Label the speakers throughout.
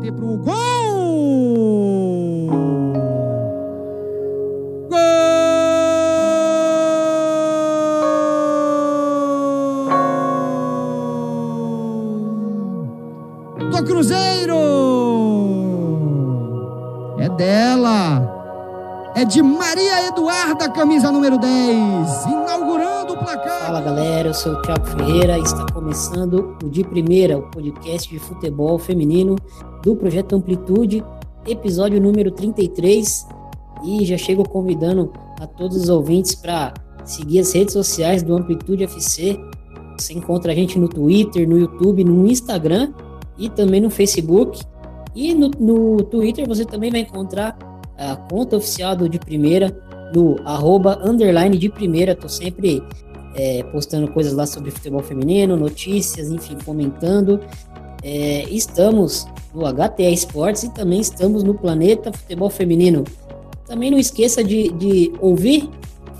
Speaker 1: bater pro gol! Gol! Do Cruzeiro! É dela! É de Maria Eduarda, camisa número 10, inaugurando o placar.
Speaker 2: Fala galera, eu sou o Thiago Ferreira e está começando o De Primeira, o podcast de futebol feminino do Projeto Amplitude, episódio número 33. E já chego convidando a todos os ouvintes para seguir as redes sociais do Amplitude FC. Você encontra a gente no Twitter, no YouTube, no Instagram e também no Facebook. E no, no Twitter você também vai encontrar a conta oficial do De Primeira, no arroba underline de primeira. Tô sempre é, postando coisas lá sobre futebol feminino, notícias, enfim, comentando. É, estamos no HTA Esportes e também estamos no Planeta Futebol Feminino. Também não esqueça de, de ouvir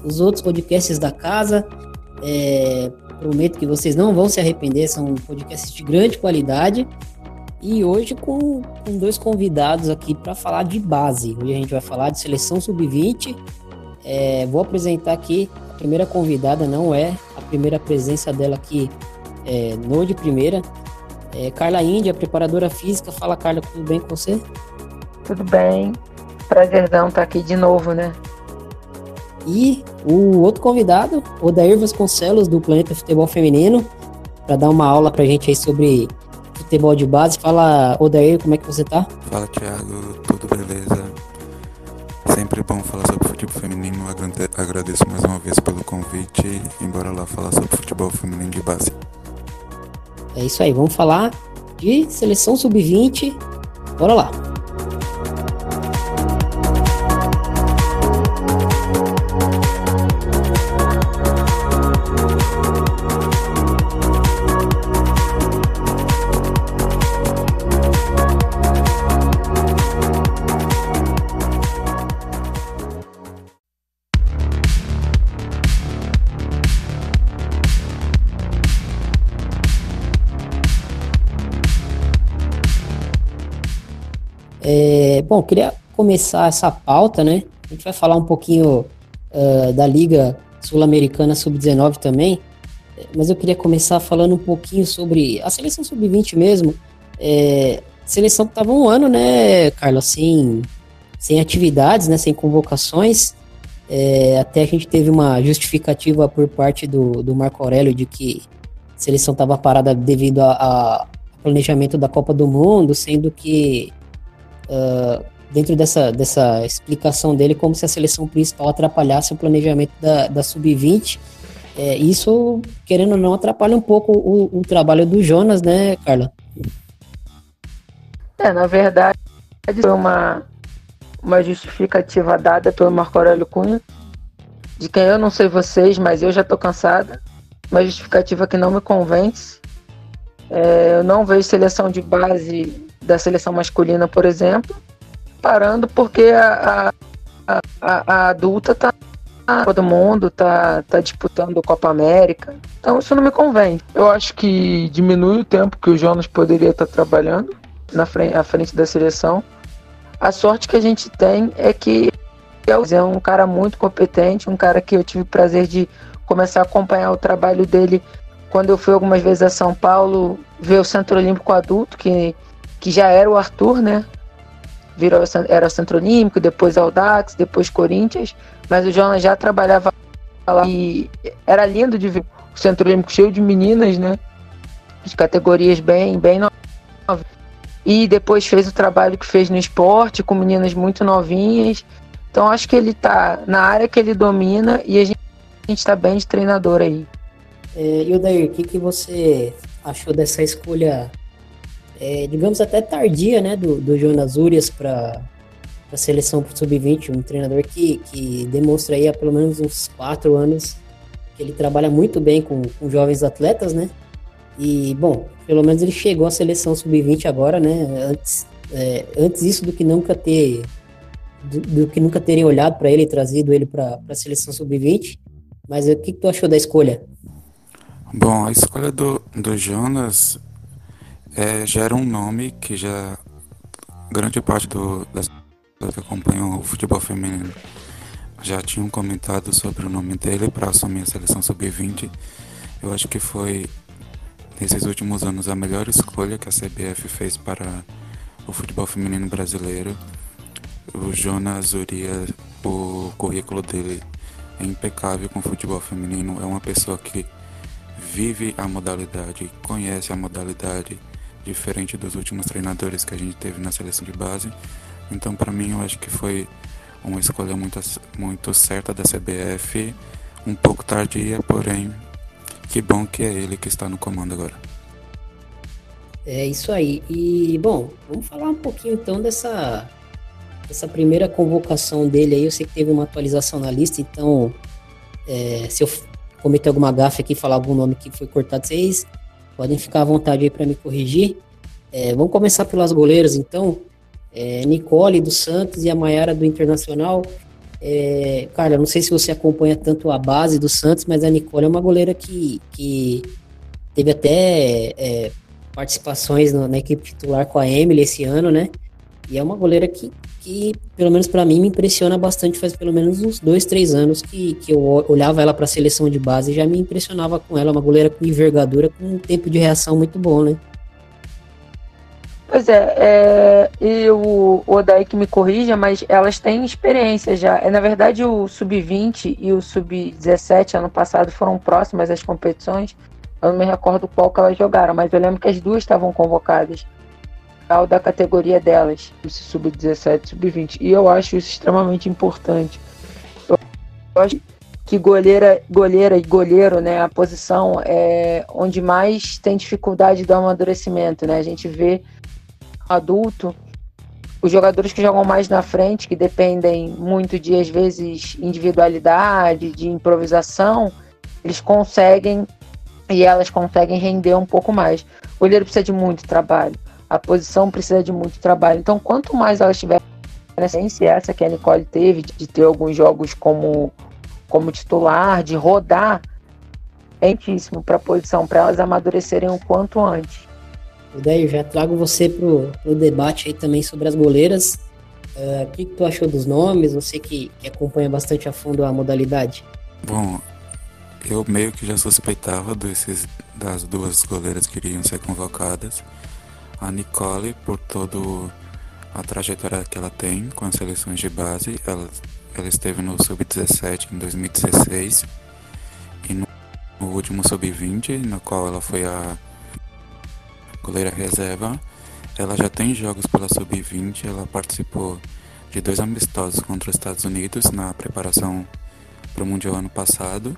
Speaker 2: os outros podcasts da casa. É, prometo que vocês não vão se arrepender, são podcasts de grande qualidade. E hoje com, com dois convidados aqui para falar de base. Hoje a gente vai falar de seleção sub-20. É, vou apresentar aqui a primeira convidada, não é a primeira presença dela aqui é, no de primeira. É, Carla Índia, preparadora física. Fala, Carla, tudo bem com você?
Speaker 3: Tudo bem. Prazerzão estar aqui de novo, né?
Speaker 2: E o outro convidado, Odair Vasconcelos, do Planeta Futebol Feminino, para dar uma aula para a gente aí sobre futebol de base. Fala, Odair, como é que você tá?
Speaker 4: Fala, Thiago, tudo beleza? Sempre bom falar sobre futebol feminino. Agradeço mais uma vez pelo convite. Embora lá falar sobre futebol feminino de base.
Speaker 2: É isso aí, vamos falar de seleção sub-20. Bora lá. Bom, queria começar essa pauta, né? A gente vai falar um pouquinho uh, da Liga Sul-Americana Sub-19 também, mas eu queria começar falando um pouquinho sobre a seleção Sub-20 mesmo. É, seleção que estava um ano, né, Carlos, sem, sem atividades, né, sem convocações. É, até a gente teve uma justificativa por parte do, do Marco Aurélio de que a seleção estava parada devido ao planejamento da Copa do Mundo, sendo que uh, dentro dessa, dessa explicação dele, como se a seleção principal atrapalhasse o planejamento da, da sub-20. É, isso, querendo ou não, atrapalha um pouco o, o trabalho do Jonas, né, Carla?
Speaker 3: É, na verdade, foi uma, uma justificativa dada pelo Marco Aurélio Cunha, de quem eu não sei vocês, mas eu já tô cansada. Uma justificativa que não me convence. É, eu não vejo seleção de base da seleção masculina, por exemplo, parando porque a, a, a, a adulta tá todo mundo tá, tá disputando Copa América. Então isso não me convém. Eu acho que diminui o tempo que o Jonas poderia estar tá trabalhando na frente, à frente da seleção. A sorte que a gente tem é que é um cara muito competente, um cara que eu tive o prazer de começar a acompanhar o trabalho dele quando eu fui algumas vezes a São Paulo ver o Centro Olímpico Adulto, que que já era o Arthur, né? Virou, era o Centro Olímpico, depois Audax, depois Corinthians, mas o Jonas já trabalhava lá e era lindo de ver o Centro Olímpico cheio de meninas, né? De categorias bem, bem novas. E depois fez o trabalho que fez no esporte, com meninas muito novinhas. Então acho que ele tá na área que ele domina e a gente, a gente tá bem de treinador aí.
Speaker 2: É, e o Dair, o que, que você achou dessa escolha é, digamos, até tardia, né, do, do Jonas Urias para a seleção sub-20, um treinador que, que demonstra aí há pelo menos uns quatro anos que ele trabalha muito bem com, com jovens atletas, né? E, bom, pelo menos ele chegou à seleção sub-20 agora, né? Antes, é, antes isso do que nunca ter do, do que nunca terem olhado para ele e trazido ele para a seleção sub-20. Mas o que, que tu achou da escolha?
Speaker 4: Bom, a escolha do, do Jonas é, já era um nome que já grande parte do, das pessoas que acompanham o futebol feminino já tinham comentado sobre o nome dele para assumir a seleção sub-20. Eu acho que foi, nesses últimos anos, a melhor escolha que a CBF fez para o futebol feminino brasileiro. O Jonas Urias, o currículo dele é impecável com o futebol feminino. É uma pessoa que vive a modalidade, conhece a modalidade, diferente dos últimos treinadores que a gente teve na seleção de base. Então, para mim, eu acho que foi uma escolha muito, muito certa da CBF, um pouco tardia, porém, que bom que é ele que está no comando agora.
Speaker 2: É isso aí. E, bom, vamos falar um pouquinho então dessa, dessa primeira convocação dele aí. Eu sei que teve uma atualização na lista, então, é, se eu cometer alguma gafe aqui, falar algum nome que foi cortado, vocês podem ficar à vontade aí para me corrigir. É, vamos começar pelas goleiras, então. É, Nicole do Santos e a Maiara do Internacional. É, cara, não sei se você acompanha tanto a base do Santos, mas a Nicole é uma goleira que, que teve até é, participações na, na, equipe titular com a Emily esse ano, né? E é uma goleira que, que pelo menos para mim, me impressiona bastante. Faz pelo menos uns dois, três anos que, que eu olhava ela para a seleção de base e já me impressionava com ela. Uma goleira com envergadura, com um tempo de reação muito bom, né?
Speaker 3: Pois é, é e o Odaí que me corrija, mas elas têm experiência já. É, na verdade, o Sub-20 e o Sub-17 ano passado foram próximas às competições. Eu não me recordo qual que elas jogaram, mas eu lembro que as duas estavam convocadas da categoria delas, esse Sub-17 Sub-20. E eu acho isso extremamente importante. Eu acho que goleira, goleira e goleiro, né, a posição é onde mais tem dificuldade do amadurecimento, né? A gente vê adulto, os jogadores que jogam mais na frente, que dependem muito de, às vezes, individualidade, de improvisação, eles conseguem e elas conseguem render um pouco mais. O goleiro precisa de muito trabalho, a posição precisa de muito trabalho. Então, quanto mais elas tiverem essência, essa que a Nicole teve, de ter alguns jogos como, como titular, de rodar, é importantíssimo para a posição, para elas amadurecerem o quanto antes.
Speaker 2: Daí já trago você pro, pro debate aí também sobre as goleiras. Uh, o que, que, tu achou dos nomes? Você que, que, acompanha bastante a fundo a modalidade.
Speaker 4: Bom, eu meio que já suspeitava desses, das duas goleiras que iriam ser convocadas. A Nicole, por todo a trajetória que ela tem com as seleções de base, ela, ela esteve no Sub-17 em 2016 e no, no último Sub-20, no qual ela foi a goleira reserva. Ela já tem jogos pela Sub-20, ela participou de dois amistosos contra os Estados Unidos na preparação para o Mundial ano passado.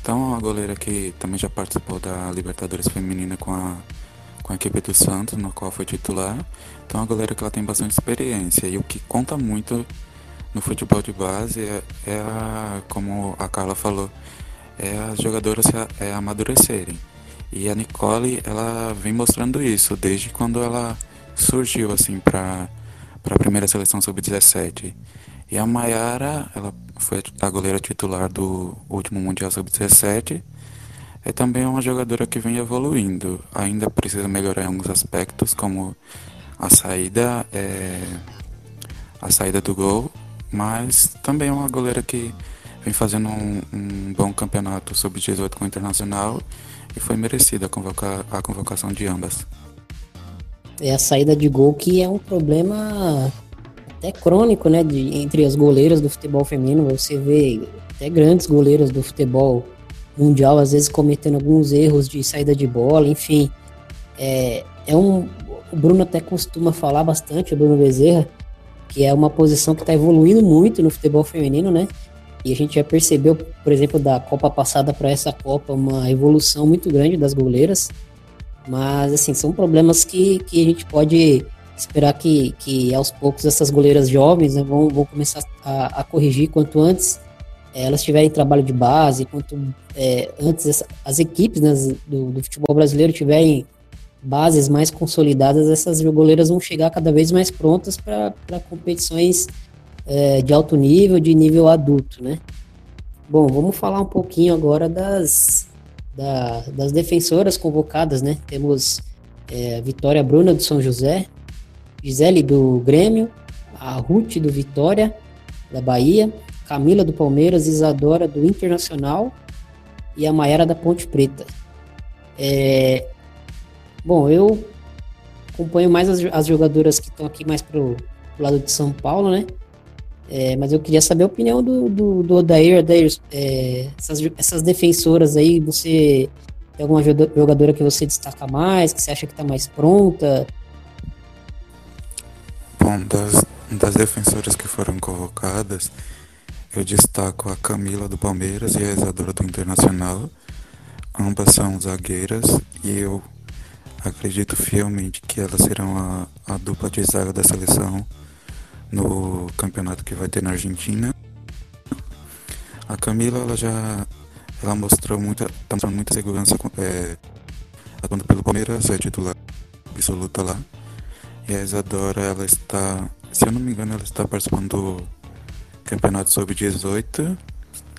Speaker 4: Então, é uma goleira que também já participou da Libertadores Feminina com a, com a equipe do Santos, no qual foi titular. Então, é uma goleira que ela tem bastante experiência. E o que conta muito no futebol de base é, é a, como a Carla falou, é as jogadoras é amadurecerem. E a Nicole, ela vem mostrando isso desde quando ela surgiu assim para a primeira seleção sub-17. E a Maiara, ela foi a goleira titular do último Mundial sub-17. É também uma jogadora que vem evoluindo. Ainda precisa melhorar em alguns aspectos, como a saída, é, a saída do gol, mas também é uma goleira que vem fazendo um, um bom campeonato sub-18 com o Internacional e foi merecida a, convoca a convocação de ambas.
Speaker 2: É a saída de gol que é um problema até crônico, né, de, entre as goleiras do futebol feminino. Você vê até grandes goleiras do futebol mundial às vezes cometendo alguns erros de saída de bola, enfim. É, é um, o Bruno até costuma falar bastante, o Bruno Bezerra, que é uma posição que está evoluindo muito no futebol feminino, né? E a gente já percebeu, por exemplo, da Copa passada para essa Copa, uma evolução muito grande das goleiras. Mas, assim, são problemas que, que a gente pode esperar que, que aos poucos essas goleiras jovens né, vão, vão começar a, a corrigir quanto antes elas tiverem trabalho de base, quanto é, antes as equipes né, do, do, futebol brasileiro tiverem bases mais consolidadas, essas goleiras vão chegar cada vez mais prontas para competições é, de alto nível, de nível adulto, né? Bom, vamos falar um pouquinho agora das, da, das defensoras convocadas, né? Temos é, Vitória Bruna do São José, Gisele do Grêmio, a Ruth do Vitória, da Bahia, Camila do Palmeiras, Isadora do Internacional e a Maiara da Ponte Preta. É... Bom, eu acompanho mais as, as jogadoras que estão aqui mais pro, pro, lado de São Paulo, né? É, mas eu queria saber a opinião do, do, do Odair, Odair é, essas, essas defensoras aí, você tem alguma jogadora que você destaca mais, que você acha que está mais pronta?
Speaker 4: Bom, das, das defensoras que foram convocadas, eu destaco a Camila do Palmeiras e a Isadora do Internacional. Ambas são zagueiras e eu acredito fielmente que elas serão a, a dupla de zaga da seleção no campeonato que vai ter na Argentina. A Camila ela já ela mostrou muita, tá mostrando muita segurança é, atuando pelo Palmeiras, é titular absoluta lá. E a Isadora, ela está, se eu não me engano, ela está participando do Campeonato Sub-18,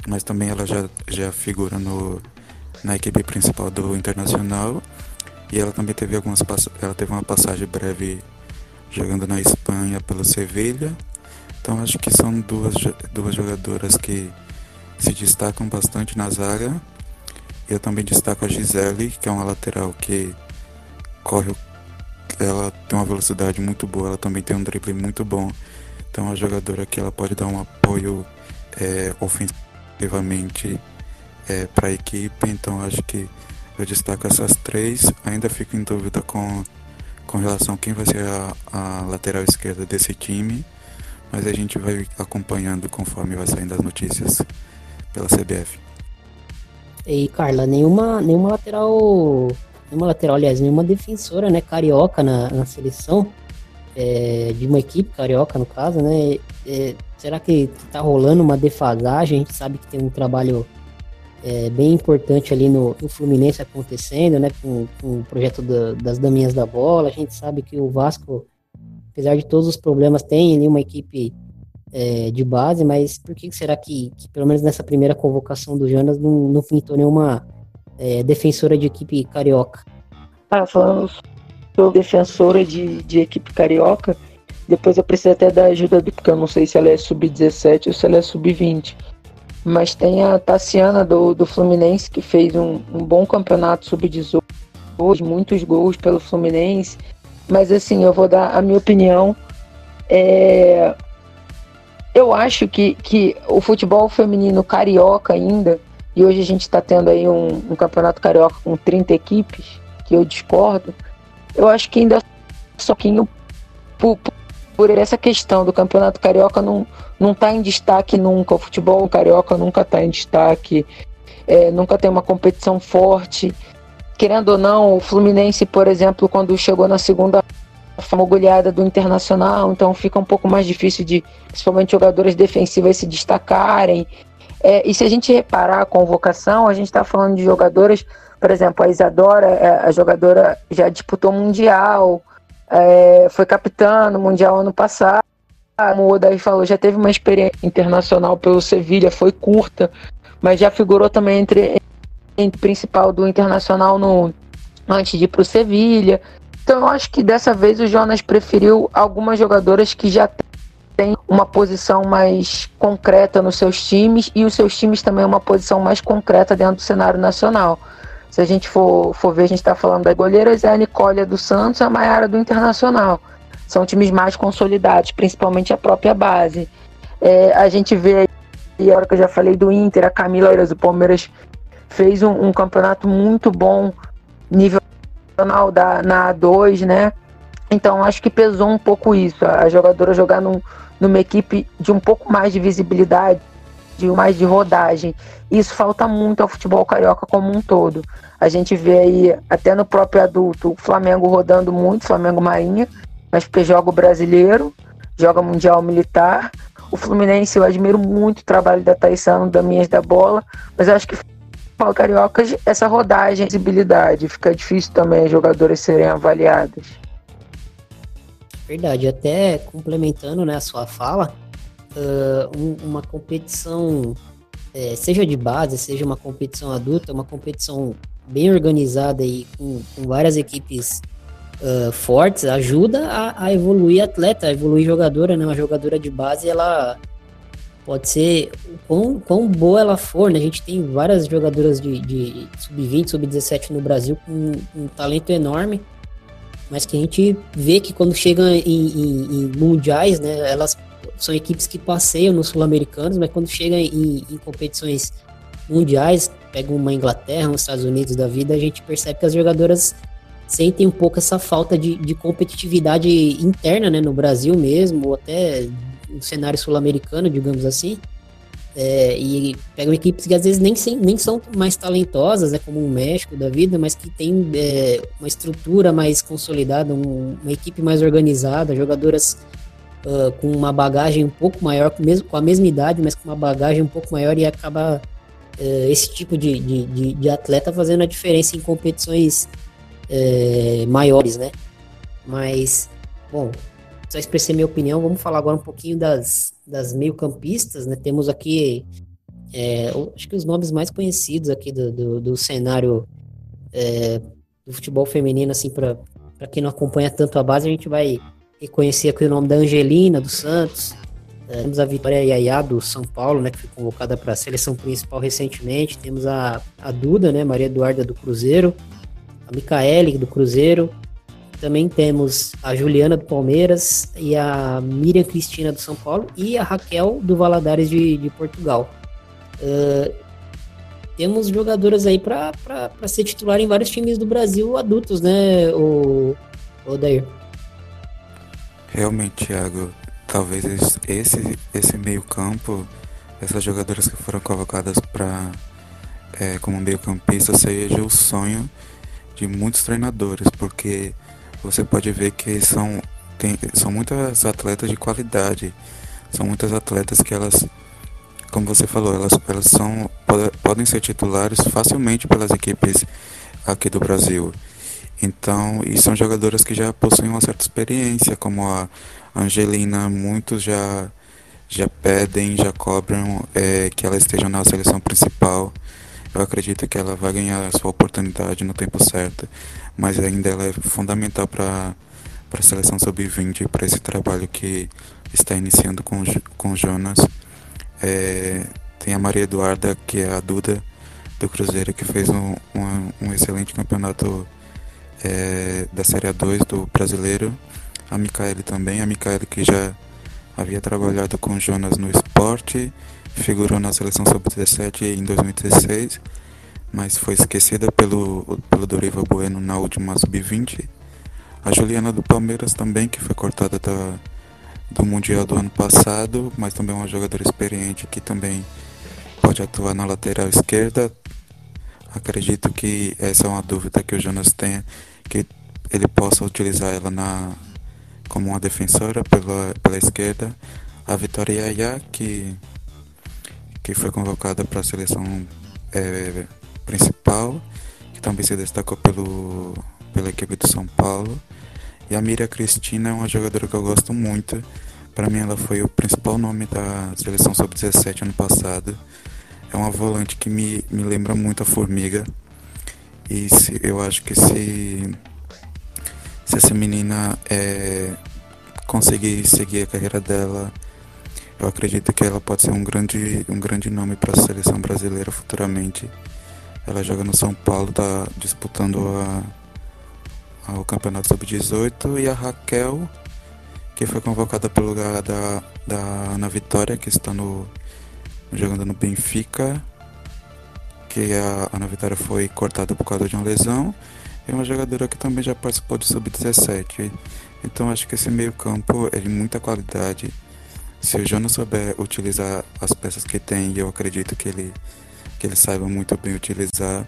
Speaker 4: mas também ela já, já figura no, na equipe principal do Internacional. E ela também teve algumas ela teve uma passagem breve jogando na Espanha pelo Sevilha. Então acho que são duas, duas jogadoras que se destacam bastante na zaga. Eu também destaco a Gisele, que é uma lateral que corre, ela tem uma velocidade muito boa, ela também tem um drible muito bom. Então uma jogadora que ela pode dar um apoio é, ofensivamente é, para a equipe. Então acho que eu destaco essas três. Ainda fico em dúvida com, com relação a quem vai ser a, a lateral esquerda desse time. Mas a gente vai acompanhando conforme vai saindo as notícias pela CBF.
Speaker 2: E Carla, nenhuma, nenhuma lateral, nenhuma lateral, aliás, nenhuma defensora, né, carioca na, na seleção, é, de uma equipe carioca no caso, né, é, será que, tá rolando uma defasagem? A gente sabe que tem um trabalho é, bem importante ali no, no, Fluminense acontecendo, né, com, com o projeto da, das daminhas da bola, a gente sabe que o Vasco, apesar de todos os problemas, tem ali uma equipe é, de base, mas por que será que, que, pelo menos nessa primeira convocação do Jonas, não, não pintou nenhuma é, defensora de equipe carioca?
Speaker 3: Ah, falando sobre defensora de, de equipe carioca, depois eu preciso até da ajuda do, porque eu não sei se ela é sub-17 ou se ela é sub-20. Mas tem a Tassiana do, do Fluminense, que fez um, um bom campeonato sub-18, muitos gols pelo Fluminense. Mas assim, eu vou dar a minha opinião. É, eu acho que, que o futebol feminino carioca ainda, e hoje a gente está tendo aí um, um, campeonato carioca com 30 equipes, que eu discordo, eu acho que ainda só pouquinho por, por essa questão do campeonato carioca não, não tá em destaque nunca, o futebol carioca nunca está em destaque, é, nunca tem uma competição forte. Querendo ou não, o Fluminense, por exemplo, quando chegou na segunda uma goleada do Internacional, então fica um pouco mais difícil de, principalmente jogadores defensivos, se destacarem. É, e se a gente reparar a convocação, a gente está falando de jogadoras, por exemplo, a Isadora, é, a jogadora já disputou Mundial, é, foi capitã no Mundial ano passado, como o Odair falou, já teve uma experiência internacional pelo Sevilha, foi curta, mas já figurou também entre, entre principal do Internacional no, antes de ir para o Sevilha. Então eu acho que dessa vez o Jonas preferiu algumas jogadoras que já têm uma posição mais concreta nos seus times e os seus times também uma posição mais concreta dentro do cenário nacional. Se a gente for, for ver, a gente está falando das goleiras, é a Nicole do Santos e a Maiara do Internacional. São times mais consolidados, principalmente a própria base. É, a gente vê aí, a hora que eu já falei do Inter, a Camila Eiras do Palmeiras fez um, um campeonato muito bom, nível profissional da, na A2, né? Então acho que pesou um pouco isso, a jogadora jogar num, numa equipe de um pouco mais de visibilidade, de mais de rodagem. Isso falta muito ao futebol carioca como um todo. A gente vê aí, até no próprio adulto, o Flamengo rodando muito, Flamengo Marinha, mas porque joga o brasileiro, joga Mundial Militar. O Fluminense, eu admiro muito o trabalho da Taissano, da Minhas da Bola, mas acho que Paulo Carioca, essa rodagem, visibilidade, fica difícil também as jogadoras serem avaliadas.
Speaker 2: Verdade, até complementando né, a sua fala, uh, um, uma competição, é, seja de base, seja uma competição adulta, uma competição bem organizada e com, com várias equipes uh, fortes ajuda a, a, evoluir atleta, a evoluir jogadora, né? Uma jogadora de base, ela pode ser quão, quão boa ela for, né? A gente tem várias jogadoras de, de sub-20, sub-17 no Brasil com um talento enorme, mas que a gente vê que quando chegam em, em, em mundiais, né? Elas são equipes que passeiam nos sul-americanos, mas quando chegam em, em competições mundiais, pega uma Inglaterra, uns Estados Unidos da vida, a gente percebe que as jogadoras sentem um pouco essa falta de, de competitividade interna, né, no Brasil mesmo, ou até no cenário sul-americano, digamos assim. É, e pegam equipes que às vezes nem, nem são mais talentosas, né, como o México da vida, mas que tem é, uma estrutura mais consolidada, um, uma equipe mais organizada, jogadoras uh, com uma bagagem um pouco maior, com, mesmo, com a mesma idade, mas com uma bagagem um pouco maior e acaba uh, esse tipo de, de, de, de, atleta fazendo a diferença em competições uh, maiores, né? Mas, bom, só expressei minha opinião, vamos falar agora um pouquinho das, das meio-campistas, né? Temos aqui, é, acho que os nomes mais conhecidos aqui do, do, do cenário é, do futebol feminino, assim, para quem não acompanha tanto a base, a gente vai reconhecer aqui o nome da Angelina, do Santos. É, temos a Vitória Yaya, do São Paulo, né, que foi convocada para a seleção principal recentemente. Temos a, a Duda, né, Maria Eduarda, do Cruzeiro. A Micaele, do Cruzeiro. Também temos a Juliana do Palmeiras e a Miriam Cristina do São Paulo e a Raquel do Valadares de, de Portugal. Uh, temos jogadoras aí para ser titular em vários times do Brasil adultos, né, o, o Dair?
Speaker 4: Realmente, Thiago, talvez esse, esse meio-campo, essas jogadoras que foram convocadas para é, como meio-campista, seja o sonho de muitos treinadores, porque você pode ver que são, tem, são muitas atletas de qualidade, são muitas atletas que elas, como você falou, elas, elas são, podem ser titulares facilmente pelas equipes aqui do Brasil. Então, e são jogadoras que já possuem uma certa experiência, como a Angelina, muitos já, já pedem, já cobram é, que ela esteja na seleção principal. Eu acredito que ela vai ganhar a sua oportunidade no tempo certo, mas ainda ela é fundamental para a seleção sub-20, para esse trabalho que está iniciando com, com Jonas. É, tem a Maria Eduarda, que é a Duda do Cruzeiro, que fez um, um, um excelente campeonato é, da Série A2 do brasileiro. A Micaele também, a Micaele que já havia trabalhado com Jonas no esporte, figurou na seleção sub-17 em 2016, mas foi esquecida pelo, pelo Dorival Bueno na última sub-20. A Juliana do Palmeiras também, que foi cortada da, do Mundial do ano passado, mas também uma jogadora experiente que também pode atuar na lateral esquerda, Acredito que essa é uma dúvida que o Jonas tenha, que ele possa utilizar ela na, como uma defensora pela, pela esquerda. A Vitória Yaya, que, que foi convocada para a seleção é, principal, que também se destacou pelo, pela equipe de São Paulo. E a Miriam Cristina é uma jogadora que eu gosto muito. Para mim, ela foi o principal nome da seleção sub-17 ano passado. É uma volante que me, me lembra muito a Formiga. E se, eu acho que se, se essa menina é, conseguir seguir a carreira dela, eu acredito que ela pode ser um grande, um grande nome para a seleção brasileira futuramente. Ela joga no São Paulo, está disputando a, a, o Campeonato Sub-18 e a Raquel, que foi convocada pelo lugar da, da Ana Vitória, que está no jogando no Benfica, que a Ana Vitória foi cortada por causa de uma lesão, e uma jogadora que também já participou do Sub-17. Então acho que esse meio campo é de muita qualidade. Se o Jonas souber utilizar as peças que tem, e eu acredito que ele, que ele saiba muito bem utilizar,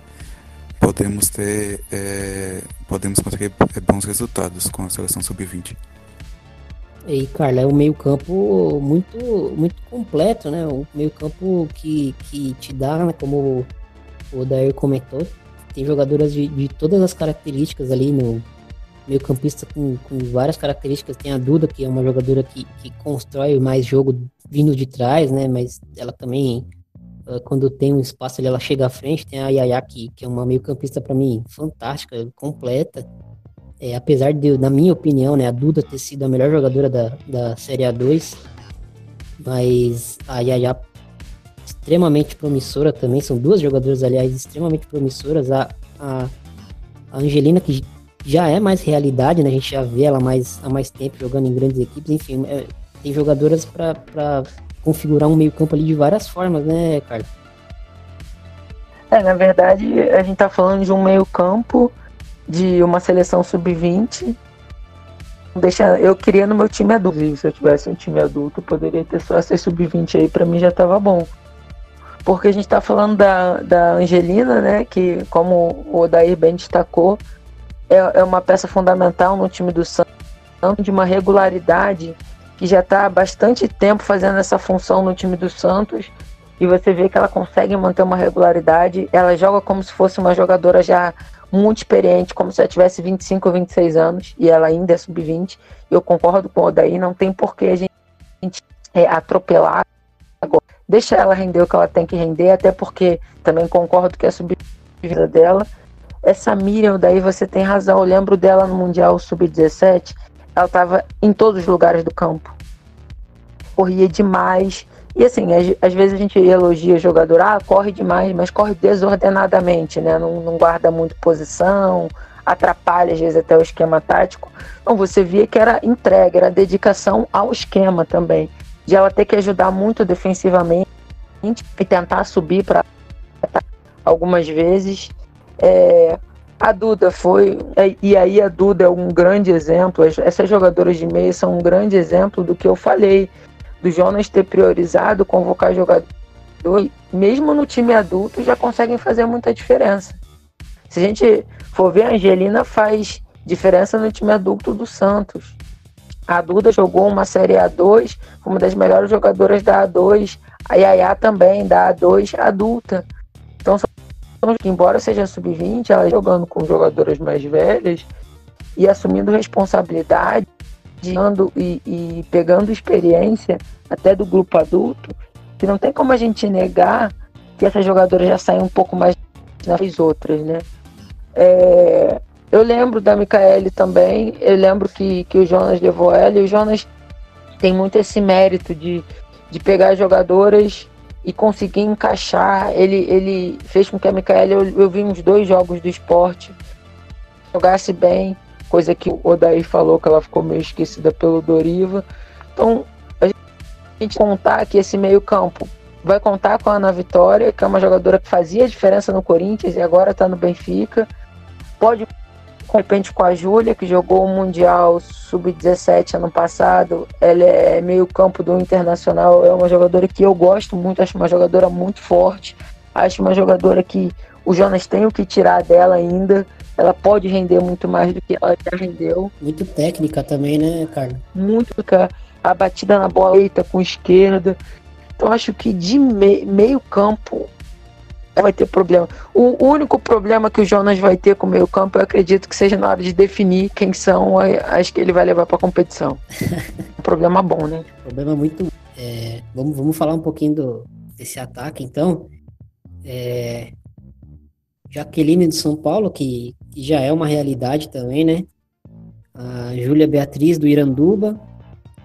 Speaker 4: podemos ter é, podemos conseguir bons resultados com a seleção sub-20.
Speaker 2: E, Carla, é um meio-campo muito, muito completo, né? Um meio-campo que, que te dá, né? como o Dair comentou, tem jogadoras de, de todas as características ali no meio-campista com, com várias características. Tem a Duda, que é uma jogadora que, que constrói mais jogo vindo de trás, né? Mas ela também, quando tem um espaço ali, ela chega à frente. Tem a Yaya, que, que é uma meio-campista para mim fantástica, completa É, apesar de, na minha opinião, né, a Duda ter sido a melhor jogadora da, da Série A2, mas a Yaya extremamente promissora também, são duas jogadoras, aliás, extremamente promissoras. A, a, a Angelina, que já é mais realidade, né? A gente já vê ela mais, há mais tempo jogando em grandes equipes, enfim, é, tem jogadoras para configurar um meio-campo ali de várias formas, né, Carlos?
Speaker 3: É, na verdade, a gente tá falando de um meio-campo de uma seleção sub-20. Deixa, eu queria no meu time adulto. Se eu tivesse um time adulto, poderia ter só essa sub-20 aí, para mim já tava bom. Porque a gente tá falando da, da Angelina, né? Que, como o Odair bem destacou, é, é uma peça fundamental no time do Santos, de uma regularidade que já está há bastante tempo fazendo essa função no time do Santos. E você vê que ela consegue manter uma regularidade. Ela joga como se fosse uma jogadora já muito experiente, como se ela tivesse 25 ou 26 anos, e ela ainda é sub-20. Eu concordo com o Odaí, não tem por que a gente é, atropelar agora. Deixa ela render o que ela tem que render, até porque também concordo que a sub-20 dela essa Miriam, daí você tem razão. Eu lembro dela no Mundial Sub-17. Ela estava em todos os lugares do campo. Corria demais. E assim, às, vezes a gente elogia jogador, ah, corre demais, mas corre desordenadamente, né? Não, não guarda muito posição, atrapalha às vezes até o esquema tático. Então você via que era entrega, era dedicação ao esquema também. De ela ter que ajudar muito defensivamente e tentar subir para algumas vezes. É, a Duda foi, é, e aí a Duda é um grande exemplo, essas jogadoras de meia são um grande exemplo do que eu falei, do Jonas ter priorizado convocar jogador, mesmo no time adulto já conseguem fazer muita diferença. Se a gente for ver, a Angelina faz diferença no time adulto do Santos. A Duda jogou uma Série A2, uma das melhores jogadoras da A2, a Yaya também, da A2 adulta. Então então, embora seja sub-20, ela jogando com jogadoras mais velhas e assumindo responsabilidade e, e pegando experiência até do grupo adulto, que não tem como a gente negar que essas jogadoras já saem um pouco mais das outras, né? É, eu lembro da Micaele também, eu lembro que, que o Jonas levou ela, e o Jonas tem muito esse mérito de, de pegar jogadoras e conseguir encaixar. Ele, ele fez com que a Micaela, eu, eu vi uns dois jogos do esporte, jogasse bem, coisa que o Odaí falou que ela ficou meio esquecida pelo Doriva. Então, a gente contar que esse meio-campo vai contar com a Ana Vitória, que é uma jogadora que fazia diferença no Corinthians e agora está no Benfica. Pode de repente com a Júlia, que jogou o Mundial Sub-17 ano passado. Ela é meio campo do Internacional, é uma jogadora que eu gosto muito, acho uma jogadora muito forte. Acho uma jogadora que o Jonas tem o que tirar dela ainda. Ela pode render muito mais do que ela já rendeu.
Speaker 2: Muito técnica também, né, Carlos?
Speaker 3: Muito, a batida na bola eita com esquerda. Então acho que de me meio campo vai ter problema. O único problema que o Jonas vai ter com o meio campo, eu acredito que seja na hora de definir quem são as que ele vai levar para a competição. um problema bom, né?
Speaker 2: Problema muito. É, vamos, vamos falar um pouquinho do, desse ataque, então. É, Jaqueline de São Paulo, que, já é uma realidade também, né? A Júlia Beatriz do Iranduba,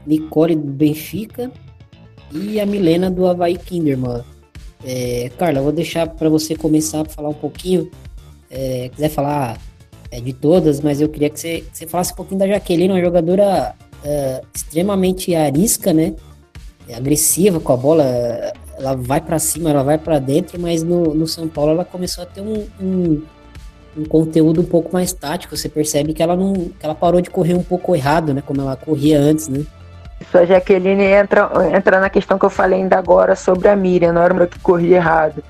Speaker 2: Nicole do Benfica e a Milena do Havaí Kinderman. É, Carla, vou deixar para você começar a falar um pouquinho. É, quiser falar é, de todas, mas eu queria que você, que você falasse um pouquinho da Jaqueline, uma jogadora é, extremamente arisca, né? É agressiva com a bola, ela vai para cima, ela vai para dentro, mas no, no São Paulo ela começou a ter um, um, um, conteúdo um pouco mais tático. Você percebe que ela não, que ela parou de correr um pouco errado, né? Como ela corria antes, né?
Speaker 3: Isso, a Jaqueline entra, entra na questão que eu falei ainda agora sobre a Miriam, era uma que corria errado.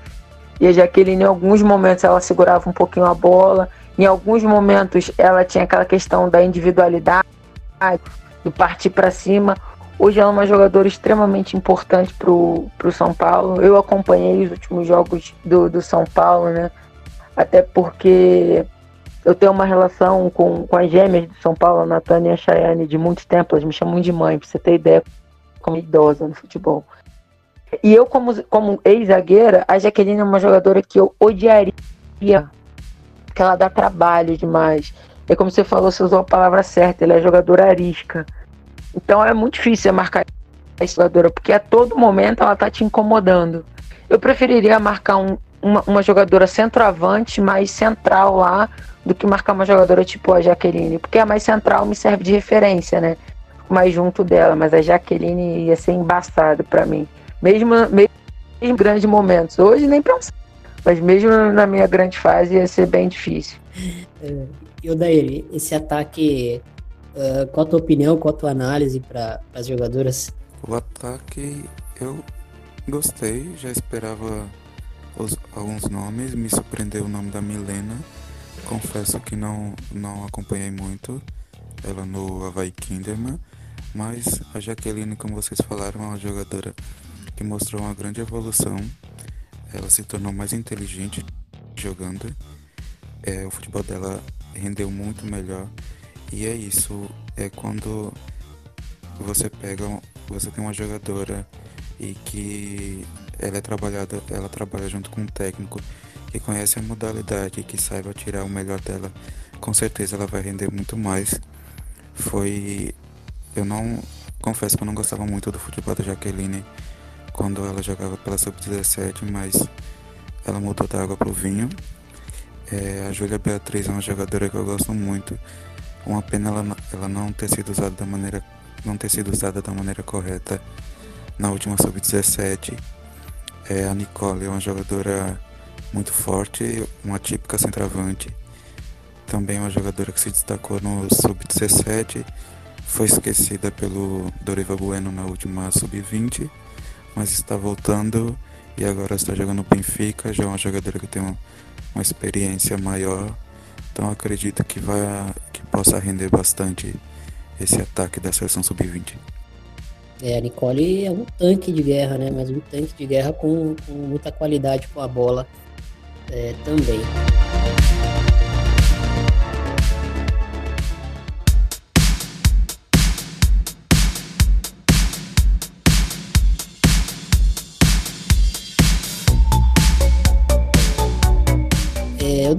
Speaker 3: E a Jaqueline, em alguns momentos, ela segurava um pouquinho a bola, em alguns momentos, ela tinha aquela questão da individualidade, do partir para cima. Hoje ela é uma jogadora extremamente importante para o São Paulo. Eu acompanhei os últimos jogos do, do São Paulo, né? Até porque eu tenho uma relação com, com as gêmeas de São Paulo, a Natânia e a Chayane, de muito tempo. Elas me chamam de mãe, pra você ter ideia, como idosa no futebol. E eu, como, como ex-zagueira, a Jaqueline é uma jogadora que eu odiaria, porque ela dá trabalho demais. É como você falou, você usou a palavra certa, ela é jogadora arisca. Então é muito difícil marcar essa jogadora, porque a todo momento ela tá te incomodando. Eu preferiria marcar um, uma, uma jogadora centroavante mais central lá do que marcar uma jogadora tipo a Jaqueline, porque a mais central me serve de referência, né? Mais junto dela, mas a Jaqueline ia ser embaçada para mim. Mesmo, mesmo em grandes momentos. Hoje nem pensar. Mas mesmo na minha grande fase ia ser bem difícil.
Speaker 2: É, e o Daí, esse ataque, uh, qual a tua opinião, qual a tua análise para as jogadoras?
Speaker 4: O ataque eu gostei, já esperava os, alguns nomes, me surpreendeu o nome da Milena. Confesso que não, não acompanhei muito ela no Havaí Kinderman, mas a Jaqueline, como vocês falaram, é uma jogadora que mostrou uma grande evolução. Ela se tornou mais inteligente jogando. É, o futebol dela rendeu muito melhor. E é isso, é quando você pega, você tem uma jogadora e que ela é trabalhada, ela trabalha junto com um técnico que conhece a modalidade e que saiba tirar o melhor dela, com certeza ela vai render muito mais. Foi eu não confesso que eu não gostava muito do futebol da Jaqueline quando ela jogava pela sub-17, mas ela mudou da água pro vinho. É, a Júlia Beatriz é uma jogadora que eu gosto muito. Uma pena ela, ela não ter sido usada da maneira não ter sido usada da maneira correta na última sub-17. É, a Nicole é uma jogadora muito forte, uma típica centroavante. Também uma jogadora que se destacou no sub-17. Foi esquecida pelo Dorival Bueno na última sub-20, mas está voltando e agora está jogando no Benfica. Já é uma jogadora que tem uma, uma experiência maior. Então acredito que, vai, que possa render bastante esse ataque da seleção sub-20.
Speaker 2: É, a Nicole é um tanque de guerra, né? Mas um tanque de guerra com, com muita qualidade com a bola é, também.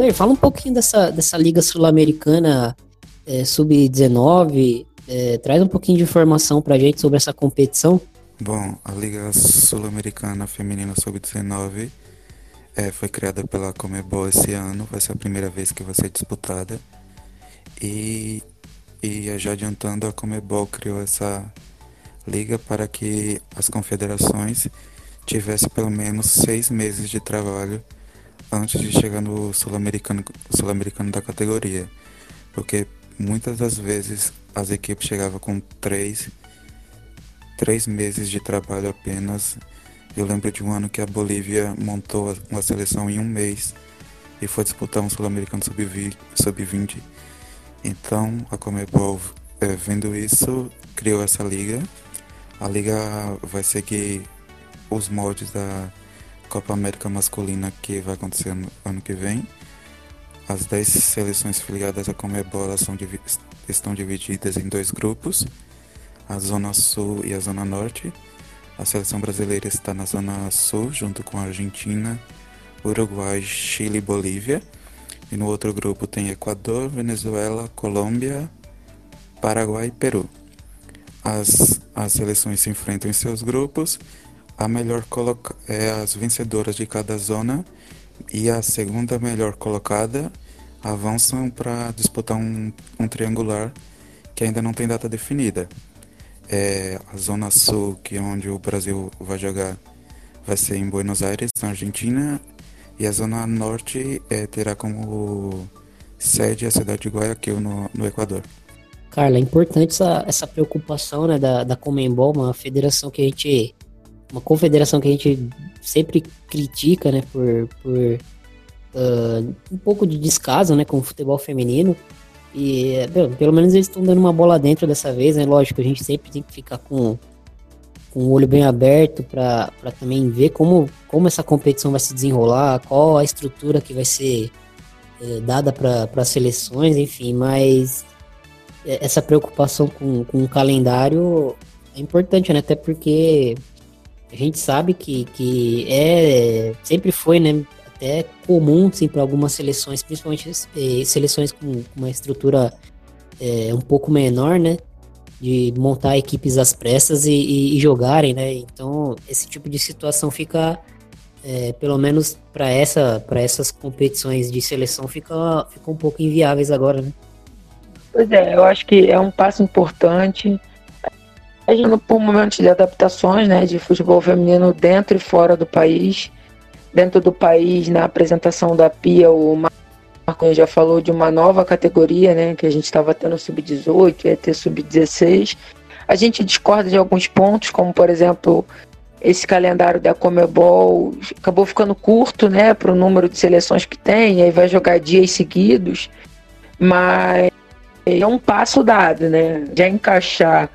Speaker 2: É, fala um pouquinho dessa, dessa Liga Sul-Americana é, Sub-19, é, traz um pouquinho de informação para a gente sobre essa competição.
Speaker 4: Bom, a Liga Sul-Americana Feminina Sub-19 é, foi criada pela Comebol esse ano, vai ser a primeira vez que vai ser disputada. E, e já adiantando, a Comebol criou essa liga para que as confederações tivessem pelo menos seis meses de trabalho antes de chegar no sul-americano sul da categoria. Porque muitas das vezes as equipes chegavam com três, três meses de trabalho apenas. Eu lembro de um ano que a Bolívia montou uma seleção em um mês e foi disputar um Sul-Americano Sub-20. Sub então a Comebol, é, vendo isso, criou essa liga. A liga vai seguir os moldes da Copa América Masculina que vai acontecer no ano que vem. As 10 seleções filiadas à Comebol são, estão divididas em dois grupos, a Zona Sul e a Zona Norte. A seleção brasileira está na Zona Sul, junto com a Argentina, Uruguai, Chile e Bolívia. E no outro grupo tem Equador, Venezuela, Colômbia, Paraguai e Peru. As, as seleções se enfrentam em seus grupos. A melhor é as vencedoras de cada zona e a segunda melhor colocada avançam para disputar um, um, triangular que ainda não tem data definida. É, a Zona Sul, que é onde o Brasil vai jogar, vai ser em Buenos Aires, na Argentina, e a Zona Norte é, terá como sede a cidade de Guayaquil, no, no Equador.
Speaker 2: Carla, é importante essa, essa preocupação né, da, da Comembol, uma federação que a gente uma confederação que a gente sempre critica, né, por, por uh, um pouco de descaso, né, com o futebol feminino. E, bem, pelo menos eles estão dando uma bola dentro dessa vez, né? Lógico, a gente sempre tem que ficar com, com o olho bem aberto para também ver como, como essa competição vai se desenrolar, qual a estrutura que vai ser uh, dada para as seleções, enfim, mas é, essa preocupação com, com o calendário é importante, né? Até porque a gente sabe que, que é sempre foi, né? Até comum sim, para algumas seleções, principalmente eh, seleções com uma estrutura é, um pouco menor, né? De montar equipes às pressas e, e, e jogarem, né? Então, esse tipo de situação fica, é, pelo menos para essa, essas competições de seleção, fica, fica um pouco inviáveis agora, né?
Speaker 3: Pois é, eu acho que é um passo importante. A gente por momentos de adaptações, né, de futebol feminino dentro e fora do país. Dentro do país, na apresentação da Pia, o Marco já falou de uma nova categoria, né, que a gente estava tendo sub-18, ia ter sub-16. A gente discorda de alguns pontos, como por exemplo, esse calendário da Comebol acabou ficando curto, né, para o número de seleções que tem, aí vai jogar dias seguidos, mas é um passo dado, né? Já encaixar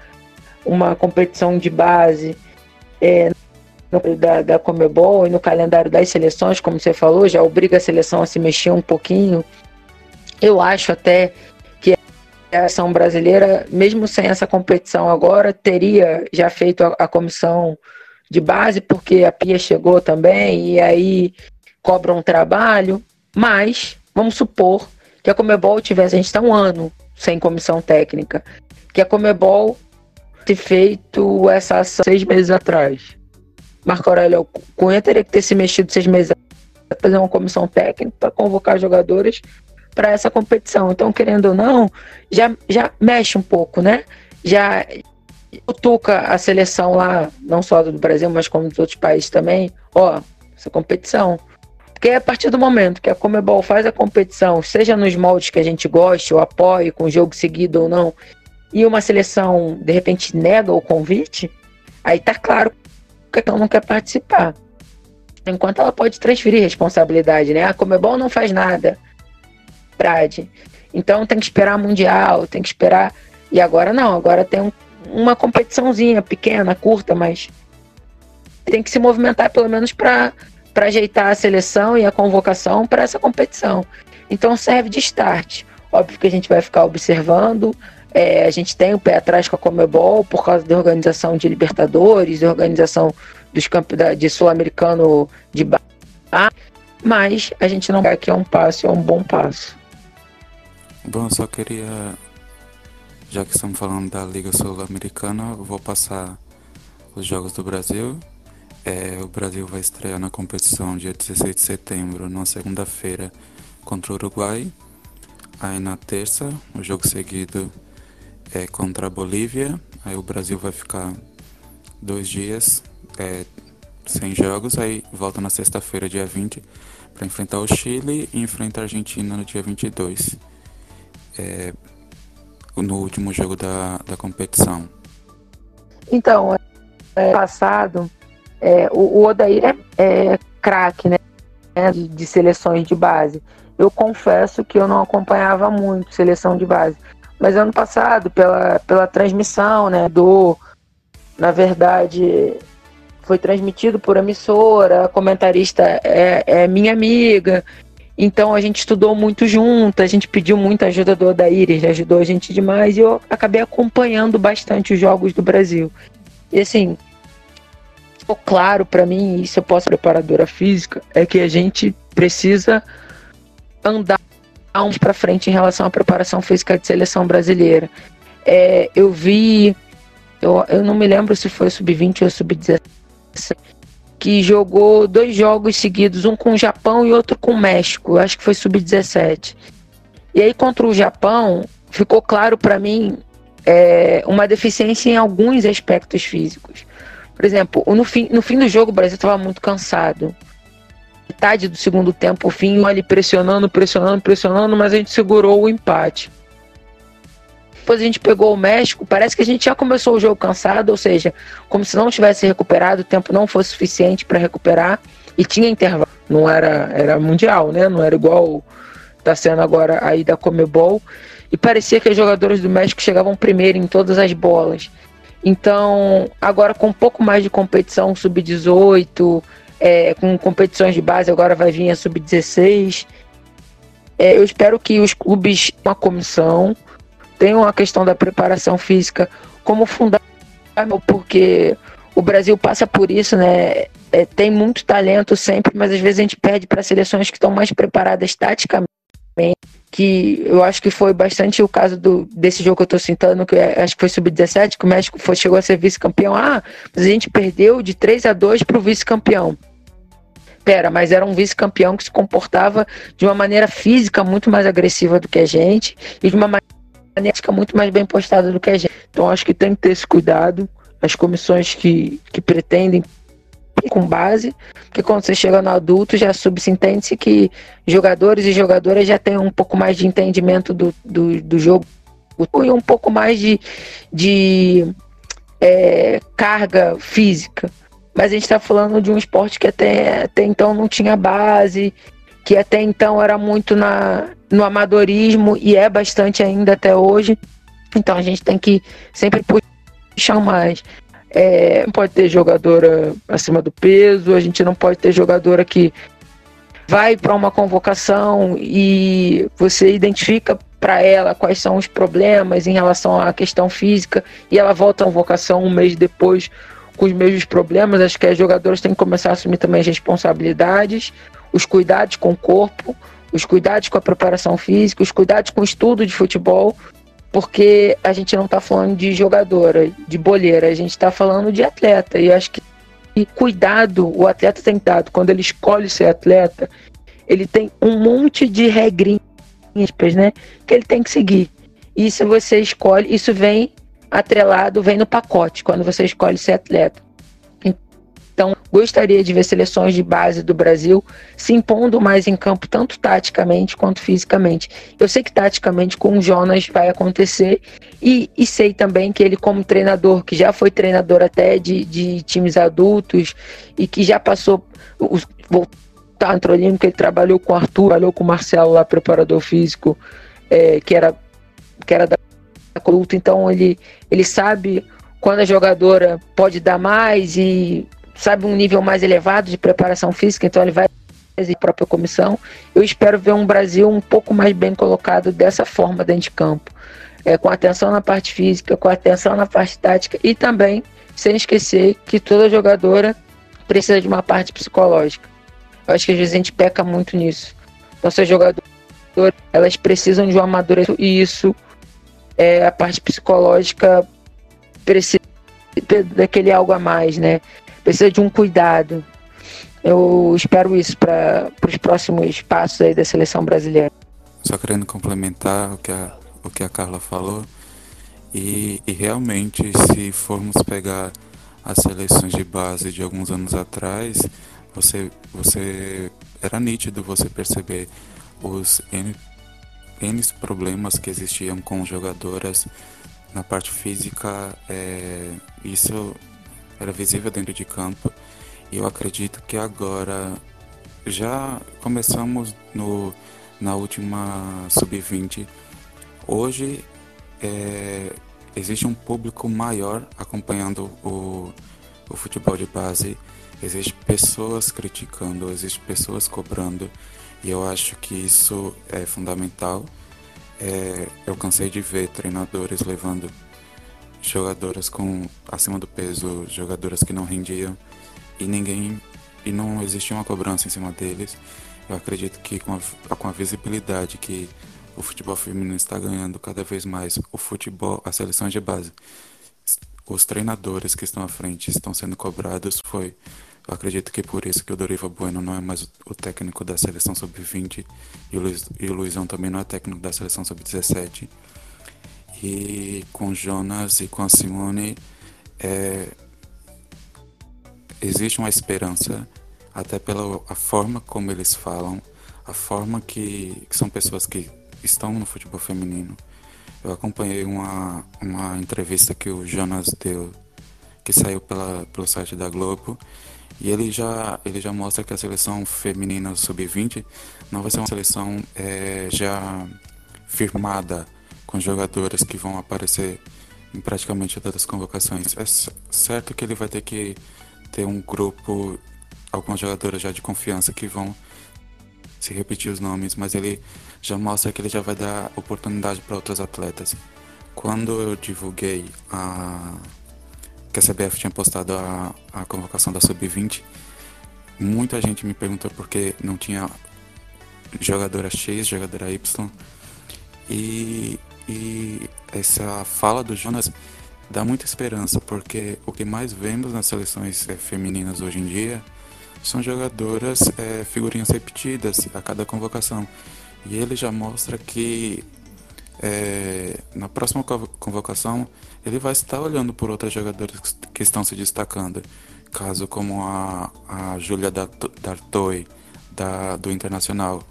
Speaker 3: uma competição de base é, no, da, da Comebol e no calendário das seleções, como você falou, já obriga a seleção a se mexer um pouquinho. Eu acho até que a seleção brasileira, mesmo sem essa competição agora, teria já feito a, a comissão de base, porque a Pia chegou também, e aí cobra um trabalho, mas vamos supor que a Comebol tivesse, a gente está um ano sem comissão técnica, que a Comebol ter feito essa ação seis meses atrás. Marco Aurélio Cunha teria que ter se mexido seis meses atrás, fazer uma comissão técnica para convocar jogadores para essa competição. Então, querendo ou não, já, já mexe um pouco, né? Já toca a seleção lá, não só do Brasil, mas como dos outros países também, ó, essa competição. Porque é a partir do momento que a Comebol faz a competição, seja nos moldes que a gente goste ou apoie, com jogo seguido ou não, e uma seleção de repente nega o convite, aí tá claro que ela não quer participar. Enquanto ela pode transferir responsabilidade, né? A Comebol não faz nada. Brad. Então tem que esperar Mundial, tem que esperar. E agora não, agora tem um, uma competiçãozinha pequena, curta, mas tem que se movimentar pelo menos para para ajeitar a seleção e a convocação para essa competição. Então serve de start. Óbvio que a gente vai ficar observando. É, a gente tem o pé atrás com a Comebol por causa da organização de Libertadores, da organização dos campos de Sul-Americano de bar, mas a gente não quer que é um passo, é um bom passo.
Speaker 4: Bom, eu só queria, já que estamos falando da Liga Sul-Americana, vou passar os jogos do Brasil é, o Brasil vai estrear na competição dia 16 de setembro, na segunda-feira, contra o Uruguai. Aí na terça, o jogo seguido é contra a Bolívia. Aí o Brasil vai ficar dois dias é, sem jogos. Aí volta na sexta-feira, dia 20, para enfrentar o Chile e enfrentar a Argentina no dia 22. É, no último jogo da, da competição.
Speaker 3: Então, é, passado é, o, o, Odair é, é craque, né? De, de, seleções de base. Eu confesso que eu não acompanhava muito seleção de base. Mas ano passado, pela, pela transmissão, né? Do. Na verdade, foi transmitido por emissora, a comentarista é, é minha amiga. Então a gente estudou muito junto, a gente pediu muita ajuda do Odair, ele ajudou a gente demais e eu acabei acompanhando bastante os jogos do Brasil. E assim, ficou claro para mim, isso eu posso preparadora física, é que a gente precisa andar um para frente em relação à preparação física de seleção brasileira. É, eu vi, eu, eu não me lembro se foi sub-20 ou sub-17, que jogou dois jogos seguidos, um com o Japão e outro com o México. Acho que foi sub-17. E aí contra o Japão ficou claro para mim é, uma deficiência em alguns aspectos físicos. Por exemplo, no fim, no fim do jogo o Brasil estava muito cansado. Metade do segundo tempo, o fim, ali pressionando, pressionando, pressionando, mas a gente segurou o empate. Depois a gente pegou o México, parece que a gente já começou o jogo cansado, ou seja, como se não tivesse recuperado, o tempo não fosse suficiente para recuperar e tinha intervalo. Não era, era mundial, né? Não era igual tá sendo agora aí da Comebol. E parecia que os jogadores do México chegavam primeiro em todas as bolas. Então, agora com um pouco mais de competição sub-18, é, com competições de base, agora vai vir a sub-16. É, eu espero que os clubes, uma comissão, tenham a questão da preparação física como fundamental, porque o Brasil passa por isso, né? é, tem muito talento sempre, mas às vezes a gente perde para seleções que estão mais preparadas taticamente. Que eu acho que foi bastante o caso do, desse jogo que eu estou citando, que acho que foi sub-17, que o México foi, chegou a ser vice-campeão. Ah, mas a gente perdeu de 3 a 2 para o vice-campeão. Pera, mas era um vice-campeão que se comportava de uma maneira física muito mais agressiva do que a gente e de uma maneira muito mais bem postada do que a gente. Então acho que tem que ter esse cuidado. As comissões que, que pretendem com base, porque quando você chega no adulto já subsentende-se que jogadores e jogadoras já têm um pouco mais de entendimento do, do, do jogo e um pouco mais de, de é, carga física. Mas a gente está falando de um esporte que até, até então não tinha base, que até então era muito na, no amadorismo e é bastante ainda até hoje. Então a gente tem que sempre puxar mais. É, não pode ter jogadora acima do peso, a gente não pode ter jogadora que vai para uma convocação e você identifica para ela quais são os problemas em relação à questão física e ela volta à convocação um mês depois com os mesmos problemas. Acho que as jogadoras têm que começar a assumir também as responsabilidades, os cuidados com o corpo, os cuidados com a preparação física, os cuidados com o estudo de futebol porque a gente não está falando de jogadora, de boleira, a gente está falando de atleta. E acho que e cuidado o atleta tem dado quando ele escolhe ser atleta, ele tem um monte de regrinhas, né, que ele tem que seguir. E se você escolhe, isso vem atrelado, vem no pacote quando você escolhe ser atleta. Então, gostaria de ver seleções de base do Brasil se impondo mais em campo, tanto taticamente quanto fisicamente. Eu sei que taticamente com o Jonas vai acontecer e, e sei também que ele, como treinador, que já foi treinador até de, de times adultos e que já passou. Os, voltar no que ele trabalhou com o Arthur, trabalhou com o Marcelo lá, preparador físico, é, que era que era da luta, então ele, ele sabe quando a jogadora pode dar mais e sabe, um nível mais elevado de preparação física, então ele vai a própria comissão. Eu espero ver um Brasil um pouco mais bem colocado dessa forma dentro de campo, é, com atenção na parte física, com atenção na parte tática e também sem esquecer que toda jogadora precisa de uma parte psicológica. Eu acho que às vezes a gente peca muito nisso. Nossas jogadoras, elas precisam de um amadurecimento e isso é a parte psicológica precisa daquele algo a mais, né? precisa de um cuidado. Eu espero isso para os próximos passos aí da seleção brasileira.
Speaker 4: Só querendo complementar o que a, o que a Carla falou, e, e realmente, se formos pegar as seleções de base de alguns anos atrás, você, você era nítido você perceber os N problemas que existiam com jogadoras na parte física. É, isso era visível dentro de campo. E eu acredito que agora já começamos no, na última sub-20. Hoje é, existe um público maior acompanhando o, o futebol de base. Existem pessoas criticando, existem pessoas cobrando. E eu acho que isso é fundamental. É, eu cansei de ver treinadores levando jogadoras com acima do peso, jogadoras que não rendiam e ninguém e não existia uma cobrança em cima deles. Eu acredito que com a, com a visibilidade que o futebol feminino está ganhando cada vez mais, o futebol, a seleção de base, os treinadores que estão à frente estão sendo cobrados, foi eu acredito que por isso que o Dorival Bueno não é mais o técnico da seleção sub-20 e, o Luiz, e o Luizão também não é técnico da seleção sub-17 e com Jonas e com a Simone é, existe uma esperança, até pela a forma como eles falam, a forma que, que, são pessoas que estão no futebol feminino. Eu acompanhei uma, uma entrevista que o Jonas deu, que saiu pela, pelo site da Globo, e ele já, ele já mostra que a seleção feminina sub-20 não vai ser uma seleção é, já firmada com jogadoras que vão aparecer em praticamente todas as convocações. É certo que ele vai ter que ter um grupo, algumas jogadoras já de confiança que vão se repetir os nomes, mas ele já mostra que ele já vai dar oportunidade para outros atletas. Quando eu divulguei a que a CBF tinha postado a, a convocação da Sub-20, muita gente me perguntou por que não tinha jogadora X, jogadora Y. E, e essa fala do Jonas dá muita esperança, porque o que mais vemos nas seleções é, femininas hoje em dia são jogadoras é, figurinhas repetidas a cada convocação. E ele já mostra que é, na próxima convocação ele vai estar olhando por outras jogadoras que estão se destacando. Caso como a, a Júlia Dartoy, da, do Internacional,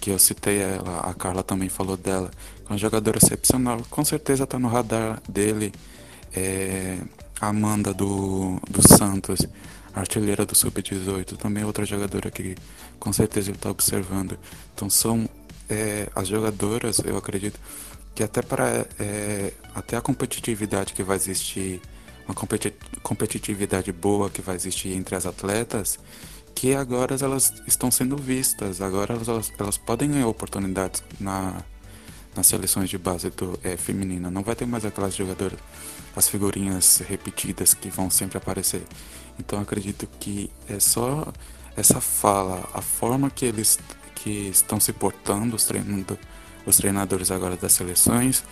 Speaker 4: que eu citei ela, a Carla também falou dela, é uma jogadora excepcional, com certeza está no radar dele. É, a Amanda do, do Santos, artilheira do Sub-18, também outra jogadora que com certeza ele está observando. Então são é, as jogadoras, eu acredito que até para é, até a competitividade que vai existir, uma competitividade boa que vai existir entre as atletas, que agora elas estão sendo vistas, agora elas, elas podem ganhar oportunidades na, nas seleções de base do, é, feminina. Não vai ter mais aquelas jogadoras, as figurinhas repetidas que vão sempre aparecer. Então acredito que é só essa fala, a forma que eles que estão se portando, os, treinando, os treinadores agora das seleções,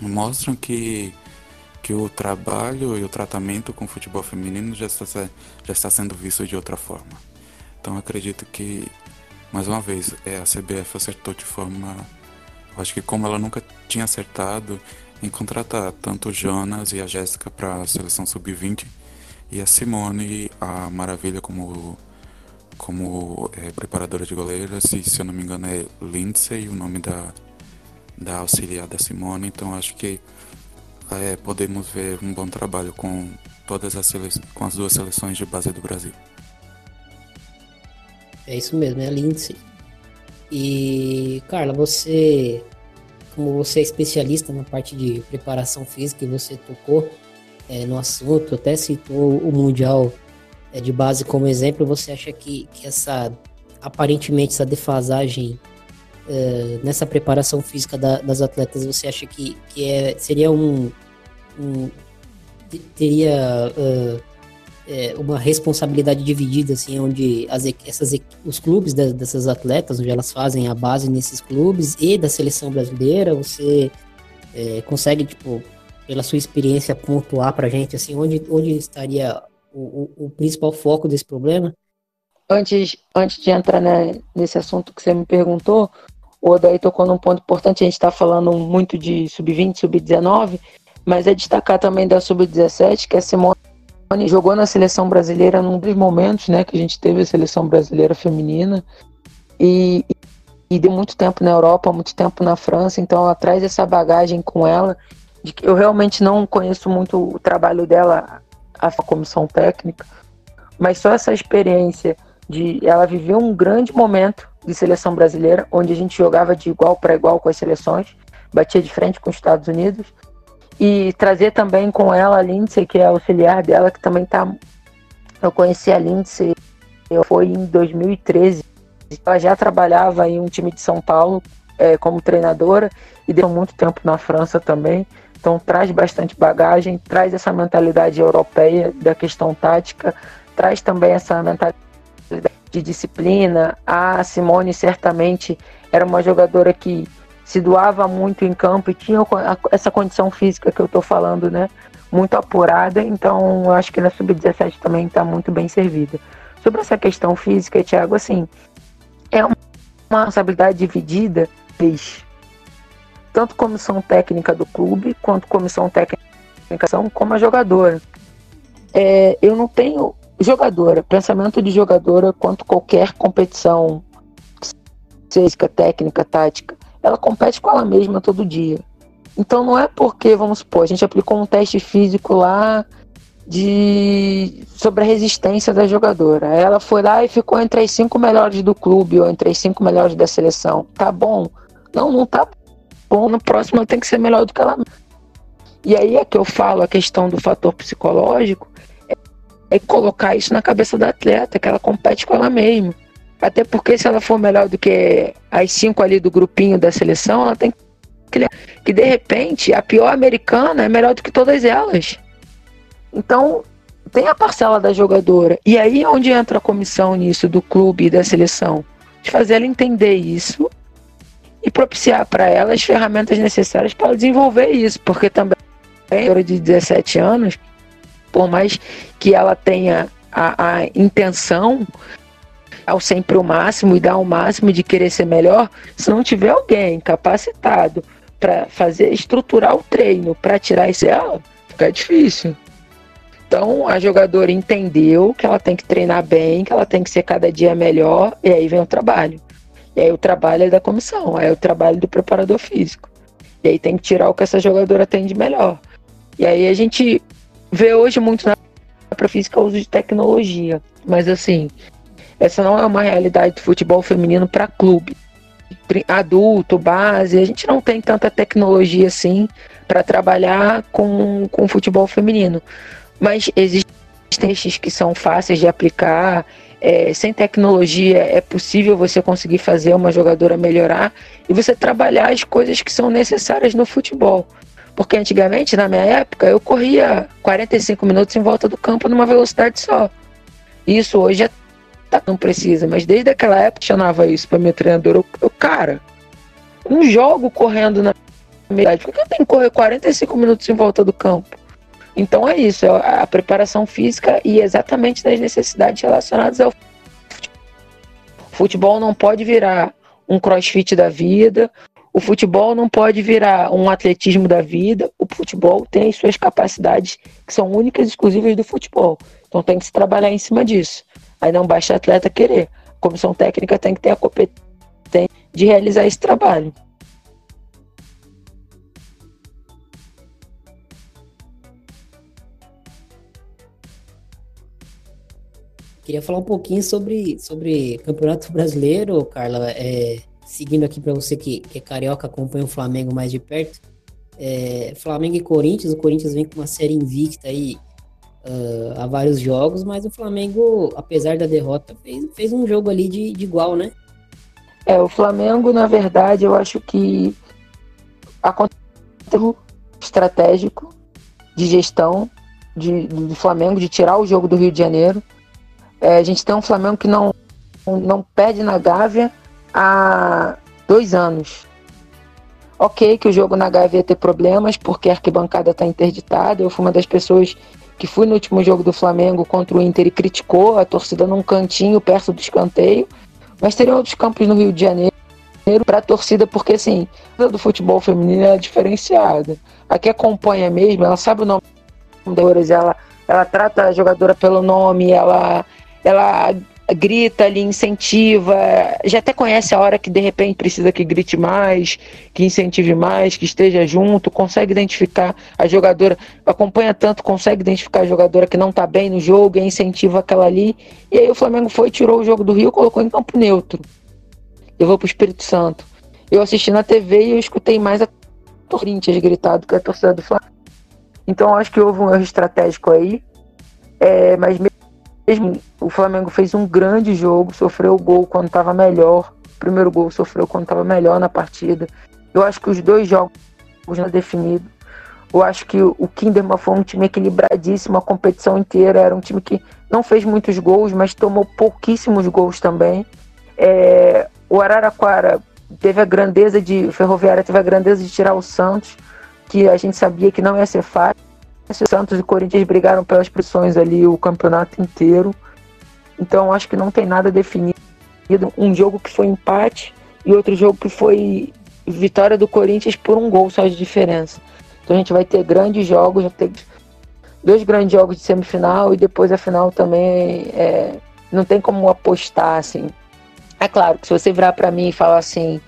Speaker 4: mostram que, que o trabalho e o tratamento com o futebol feminino já está, já está sendo visto de outra forma. Então acredito que, mais uma vez, é, a CBF acertou de forma. Acho que como ela nunca tinha acertado em contratar tanto o Jonas e a Jéssica para a seleção sub-20 e a Simone, a Maravilha como, como é, preparadora de goleiras, e se eu não me engano é Lindsay, o nome da, da auxiliar da Simone. Então acho que é, podemos ver um bom trabalho com todas as com as duas seleções de base do Brasil.
Speaker 2: É isso mesmo, é a Lindsay. E Carla, você, como você é especialista na parte de preparação física e você tocou é, no assunto, até citou o Mundial é, de base como exemplo, você acha que, que essa, aparentemente, essa defasagem é, nessa preparação física da, das atletas, você acha que, que é, seria um, um teria uh, é, uma responsabilidade dividida, assim, onde as, essas, os clubes de, dessas atletas, onde elas fazem a base nesses clubes e da seleção brasileira, você é, consegue, tipo, pela sua experiência, pontuar para a gente assim, onde, onde estaria o, o, principal foco desse problema?
Speaker 3: Antes, antes de entrar né, nesse assunto que você me perguntou, o Odaí tocou num ponto importante, a gente está falando muito de sub-20, sub-19, mas é destacar também da sub-17, que a Simone jogou na seleção brasileira num dos momentos né, que a gente teve a seleção brasileira feminina, e, e deu muito tempo na Europa, muito tempo na França, então ela traz essa bagagem com ela de que eu realmente não conheço muito o trabalho dela, a comissão técnica, mas só essa experiência de ela viveu um grande momento de seleção brasileira, onde a gente jogava de igual para igual com as seleções, batia de frente com os Estados Unidos, e trazer também com ela a Lindsay, que é auxiliar dela, que também tá. Eu conheci a Lindsay, eu foi em 2013. Ela já trabalhava em um time de São Paulo é, como treinadora e deu muito tempo na França também. Então traz bastante bagagem, traz essa mentalidade europeia da questão tática, traz também essa mentalidade de disciplina. A Simone certamente era uma jogadora que se doava muito em campo e tinha essa condição física que eu estou falando, né? Muito apurada, então eu acho que na sub-17 também está muito bem servida. Sobre essa questão física, Thiago, assim, é uma responsabilidade dividida, bicho tanto comissão técnica do clube quanto comissão técnica como a jogadora. É, eu não tenho jogadora, pensamento de jogadora quanto qualquer competição física, técnica, tática, ela compete com ela mesma todo dia. Então não é porque, vamos supor, a gente aplicou um teste físico lá de sobre a resistência da jogadora. Ela foi lá e ficou entre as cinco melhores do clube ou entre as cinco melhores da seleção. Tá bom? Não, não tá bom, no próximo ela tem que ser melhor do que ela. E aí é que eu falo a questão do fator psicológico, é, é colocar isso na cabeça da atleta, que ela compete com ela mesma. Até porque se ela for melhor do que as cinco ali do grupinho da seleção, ela tem que, que de repente a pior americana é melhor do que todas elas. Então, tem a parcela da jogadora. E aí é onde entra a comissão nisso, do clube e da seleção. De fazer ela entender isso e propiciar para ela as ferramentas necessárias para desenvolver isso. Porque também, de 17 anos, por mais que ela tenha a, a intenção ao sempre o máximo e dar o máximo de querer ser melhor, se não tiver alguém capacitado para fazer estruturar o treino para tirar isso dela, fica difícil. Então a jogadora entendeu que ela tem que treinar bem, que ela tem que ser cada dia melhor, e aí vem o trabalho. E aí o trabalho é da comissão, é o trabalho do preparador físico. E aí tem que tirar o que essa jogadora tem de melhor. E aí a gente vê hoje muito na física o uso de tecnologia. Mas assim, essa não é uma realidade do futebol feminino para clube. Adulto, base, a gente não tem tanta tecnologia assim para trabalhar com, com futebol feminino. Mas existem testes que são fáceis de aplicar. É, sem tecnologia é possível você conseguir fazer uma jogadora melhorar e você trabalhar as coisas que são necessárias no futebol. Porque antigamente, na minha época, eu corria 45 minutos em volta do campo numa velocidade só. Isso hoje é tá, não precisa, mas desde aquela época eu chamava isso para meu treinador. Eu, eu, cara, um jogo correndo na minha idade, por que eu tenho que correr 45 minutos em volta do campo? Então é isso, é a preparação física e exatamente das necessidades relacionadas ao futebol não pode virar um crossfit da vida, o futebol não pode virar um atletismo da vida. O futebol tem as suas capacidades que são únicas e exclusivas do futebol. Então tem que se trabalhar em cima disso. Aí não basta atleta querer. A comissão técnica tem que ter a competência de realizar esse trabalho.
Speaker 2: Queria falar um pouquinho sobre, sobre Campeonato Brasileiro, Carla. É, seguindo aqui para você que, que é carioca, acompanha o Flamengo mais de perto. É, Flamengo e Corinthians, o Corinthians vem com uma série invicta aí uh, há vários jogos, mas o Flamengo, apesar da derrota, fez, fez um jogo ali de, de igual, né?
Speaker 3: É, o Flamengo, na verdade, eu acho que aconteceu estratégico de gestão de, do Flamengo, de tirar o jogo do Rio de Janeiro. É, a gente tem um Flamengo que não, não perde na Gávea, há dois anos. Ok, que o jogo na Gávea ia ter problemas porque a arquibancada está interditada. Eu fui uma das pessoas que fui no último jogo do Flamengo contra o Inter e criticou a torcida num cantinho perto do escanteio. Mas teriam outros campos no Rio de Janeiro para a torcida, porque assim, a do futebol feminino é diferenciada. A que acompanha mesmo, ela sabe o nome das ela, ela trata a jogadora pelo nome, ela, ela grita ali, incentiva, já até conhece a hora que de repente precisa que grite mais, que incentive mais, que esteja junto, consegue identificar a jogadora, acompanha tanto, consegue identificar a jogadora que não tá bem no jogo e incentiva aquela ali. E aí o Flamengo foi, tirou o jogo do Rio, colocou em campo neutro. Levou pro Espírito Santo. Eu assisti na TV e eu escutei mais a Corinthians gritado que a torcida do Flamengo. Então acho que houve um erro estratégico aí. É, mas mesmo mesmo o Flamengo fez um grande jogo, sofreu o gol quando estava melhor. O primeiro gol sofreu quando estava melhor na partida. Eu acho que os dois jogos já definidos. Eu acho que o Kinderman foi um time equilibradíssimo a competição inteira. Era um time que não fez muitos gols, mas tomou pouquíssimos gols também. É, o Araraquara teve a grandeza de. Ferroviária teve a grandeza de tirar o Santos, que a gente sabia que não ia ser fácil. Santos e Corinthians brigaram pelas posições ali o campeonato inteiro. Então acho que não tem nada definido. Um jogo que foi empate e outro jogo que foi vitória do Corinthians por um gol só de diferença. Então a gente vai ter grandes jogos, já ter dois grandes jogos de semifinal e depois a final também é, não tem como apostar assim. É claro que se você virar para mim e falar assim,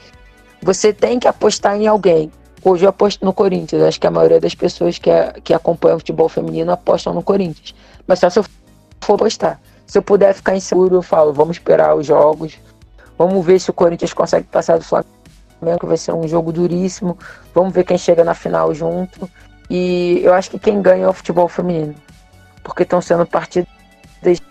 Speaker 3: você tem que apostar em alguém. Hoje eu aposto no Corinthians. Acho que a maioria das pessoas que, é, que acompanham o futebol feminino apostam no Corinthians. Mas só se eu for apostar. Se eu puder ficar inseguro, eu falo, vamos esperar os jogos. Vamos ver se o Corinthians consegue passar do Flamengo, que vai ser um jogo duríssimo. Vamos ver quem chega na final junto. E eu acho que quem ganha é o futebol feminino. Porque estão sendo partidas,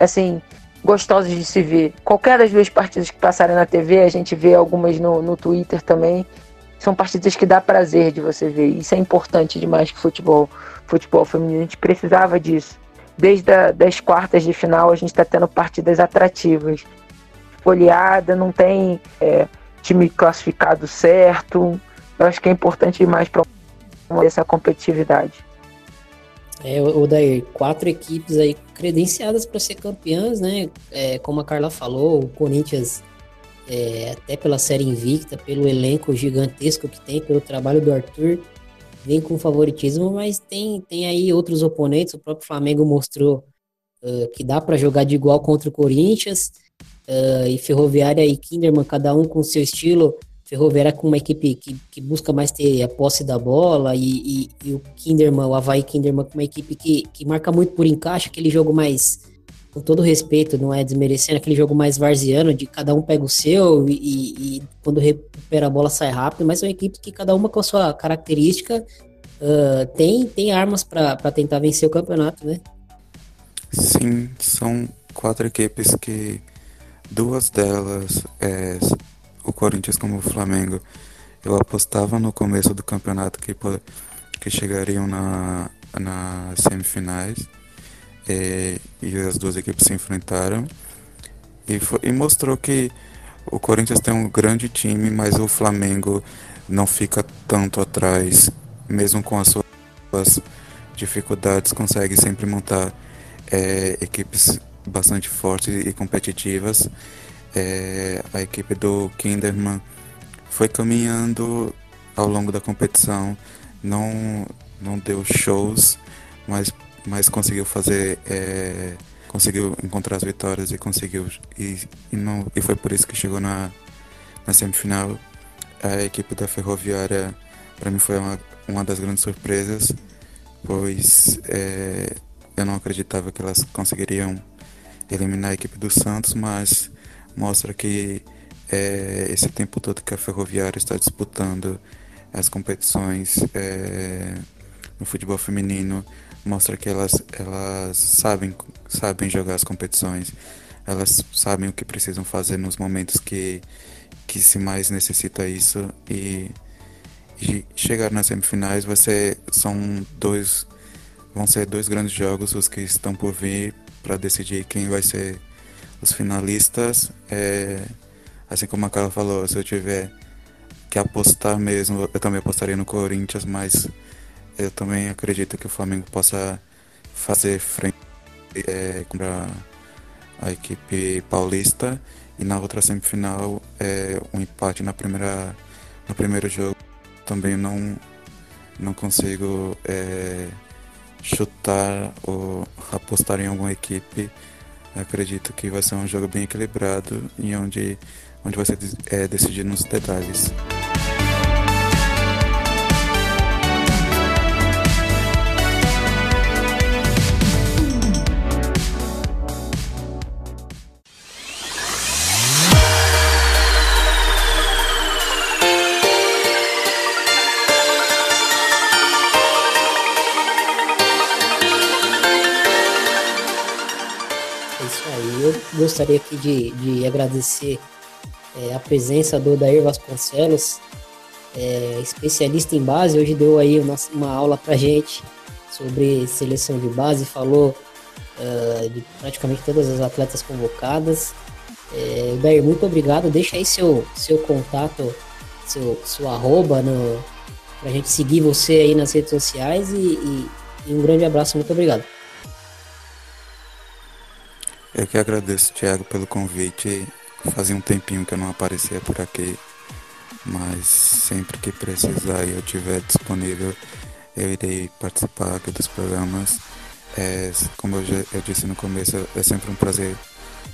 Speaker 3: assim, gostosas de se ver. Qualquer das duas partidas que passarem na TV, a gente vê algumas no, no Twitter também são partidas que dá prazer de você ver. Isso é importante demais que futebol, futebol feminino. A gente precisava disso. desde a, das quartas de final a gente está tendo partidas atrativas. Folheada, não tem é, time classificado certo. Eu acho que é importante demais para essa competitividade.
Speaker 2: É, o Daí, quatro equipes aí credenciadas para ser campeãs, né? É, como a Carla falou, o Corinthians, é, até pela série invicta, pelo elenco gigantesco que tem, pelo trabalho do Arthur, vem com favoritismo, mas tem, tem aí outros oponentes. O próprio Flamengo mostrou uh, que dá para jogar de igual contra o Corinthians. Uh, e Ferroviária e Kinderman, cada um com seu estilo. Ferroviária com uma equipe que, que busca mais ter a posse da bola e, e, e, o Kinderman, o Havaí Kinderman com uma equipe que, que marca muito por encaixe, aquele jogo mais, com todo respeito, não é desmerecendo, aquele jogo mais varziano, de cada um pega o seu e, e quando recupera a bola sai rápido, mas são equipes que cada uma com a sua característica uh, tem, tem armas para tentar vencer o campeonato, né?
Speaker 4: Sim, são quatro equipes que duas delas, é, o Corinthians como o Flamengo, eu apostava no começo do campeonato que, que chegariam na, nas semifinais é, e as duas equipes se enfrentaram. E, foi, e mostrou que o Corinthians tem um grande time, mas o Flamengo não fica tanto atrás, mesmo com as suas dificuldades, consegue sempre montar é, equipes bastante fortes e competitivas. É, a equipe do Kinderman foi caminhando ao longo da competição, não, não deu shows, mas, mas conseguiu fazer. É, conseguiu encontrar as vitórias e conseguiu. E, e, não, e foi por isso que chegou na, na semifinal. A equipe da Ferroviária, para mim, foi uma, uma das grandes surpresas, pois é, eu não acreditava que elas conseguiriam eliminar a equipe do Santos, mas mostra que é, esse tempo todo que a Ferroviária está disputando as competições é, no futebol feminino mostra que elas, elas sabem, sabem jogar as competições, elas sabem o que precisam fazer nos momentos que, que se mais necessita isso e, e chegar nas semifinais vai ser, são dois vão ser dois grandes jogos os que estão por vir para decidir quem vai ser os finalistas. É, assim como a Carla falou, se eu tiver que apostar mesmo, eu também apostaria no Corinthians, mas eu também acredito que o Flamengo possa fazer frente é, contra a equipe paulista. E na outra semifinal é, um empate na primeira no primeiro jogo. Também não não consigo é, chutar ou apostar em alguma equipe. Acredito que vai ser um jogo bem equilibrado e onde onde vai ser é, decidido nos detalhes
Speaker 2: gostaria aqui de, de agradecer é, a presença do Dair Vasconcelos, é, especialista em base. Hoje deu aí uma, uma aula para gente sobre seleção de base, falou uh, de praticamente todas as atletas convocadas. É, Dair, muito obrigado. Deixa aí seu, seu contato, seu, seu arroba no, pra gente seguir você aí nas redes sociais e, e, e um grande abraço, muito obrigado.
Speaker 4: Eu que agradeço, Thiago, pelo convite. Fazia um tempinho que eu não aparecia por aqui, mas sempre que precisar e eu estiver disponível, eu irei participar aqui dos programas. É, como eu, já, eu disse no começo, é sempre um prazer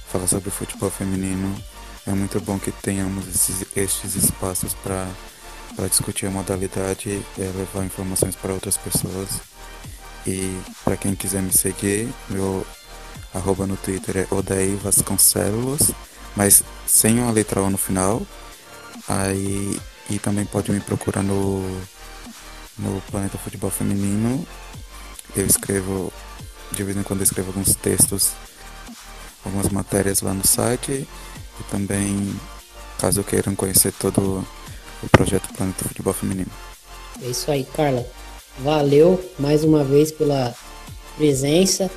Speaker 4: falar sobre futebol feminino. É muito bom que tenhamos esses, estes espaços para discutir a modalidade e levar informações para outras pessoas. E para quem quiser me seguir, meu arroba no Twitter é Odaí Vasconcelos, mas sem uma letra O no final. Aí, e também pode me procurar no, no Planeta Futebol Feminino. Eu escrevo, de vez em quando escrevo alguns textos, algumas matérias lá no site. E também, caso queiram conhecer todo o projeto Planeta Futebol Feminino.
Speaker 2: É isso aí, Carla. Valeu mais uma vez pela presença.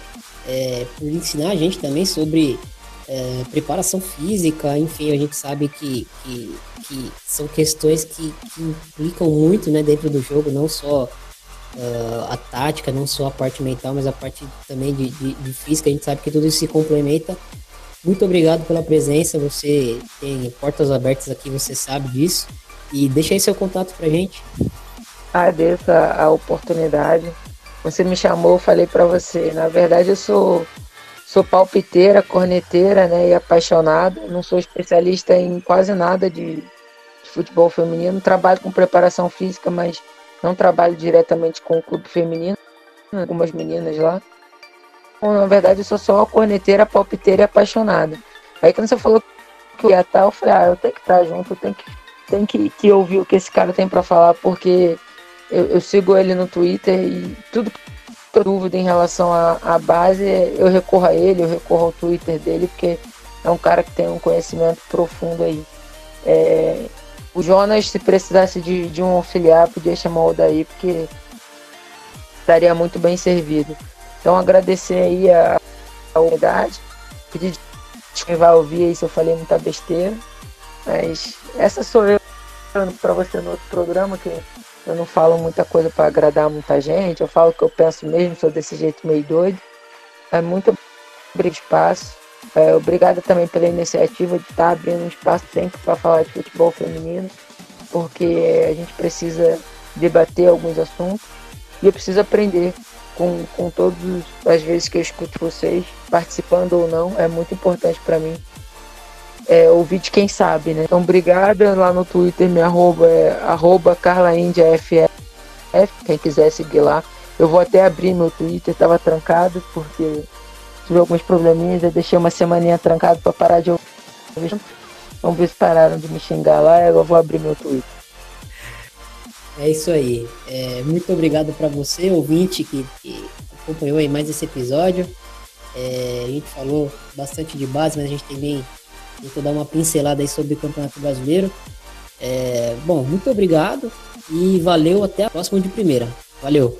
Speaker 2: É, por ensinar a gente também sobre é, preparação física, enfim, a gente sabe que, que, que são questões que, que, implicam muito né, dentro do jogo, não só uh, a tática, não só a parte mental, mas a parte também de, de, de, física, a gente sabe que tudo isso se complementa. Muito obrigado pela presença, você tem portas abertas aqui, você sabe disso, e deixa aí seu contato pra gente.
Speaker 3: Agradeço a, a oportunidade. Você me chamou, eu falei para você. Na verdade, eu sou sou palpiteira, corneteira, né, e apaixonada. Não sou especialista em quase nada de, de, futebol feminino. Trabalho com preparação física, mas não trabalho diretamente com o clube feminino. Algumas meninas lá. Bom, na verdade, eu sou só corneteira, palpiteira e apaixonada. Aí quando você falou que ia estar, eu falei, ah, eu tenho que estar junto, eu tenho que, tenho que, que ouvir o que esse cara tem para falar, porque eu, eu, sigo ele no Twitter e tudo que eu dúvida em relação à, base, eu recorro a ele, eu recorro ao Twitter dele, porque é um cara que tem um conhecimento profundo aí. É, o Jonas, se precisasse de, de um auxiliar, podia chamar o Odaí, porque estaria muito bem servido. Então agradecer aí a, a unidade, pedir quem vai ouvir aí se eu falei muita besteira, mas essa sou eu para você no outro programa que eu não falo muita coisa para agradar muita gente, eu falo o que eu penso mesmo, sou desse jeito meio doido. É muito obrigado espaço. É, obrigada também pela iniciativa de estar tá abrindo um espaço sempre para falar de futebol feminino, porque a gente precisa debater alguns assuntos e eu preciso aprender com, com todas as vezes que eu escuto vocês, participando ou não, é muito importante para mim é, ouvir de quem sabe, né? Então, obrigada lá no Twitter, minha arroba é arroba carlaindiaff, quem quiser seguir lá. Eu vou até abrir meu Twitter, tava trancado porque tive alguns probleminhas, eu deixei uma semaninha trancado para parar de ouvir. Vamos ver se pararam de me xingar lá, eu vou abrir meu Twitter.
Speaker 2: É isso aí. É, muito obrigado para você, ouvinte, que, que, acompanhou aí mais esse episódio. É, a gente falou bastante de base, mas a gente também você dar uma pincelada aí sobre o Campeonato Brasileiro. É, bom, muito obrigado e valeu até a próxima de primeira. Valeu!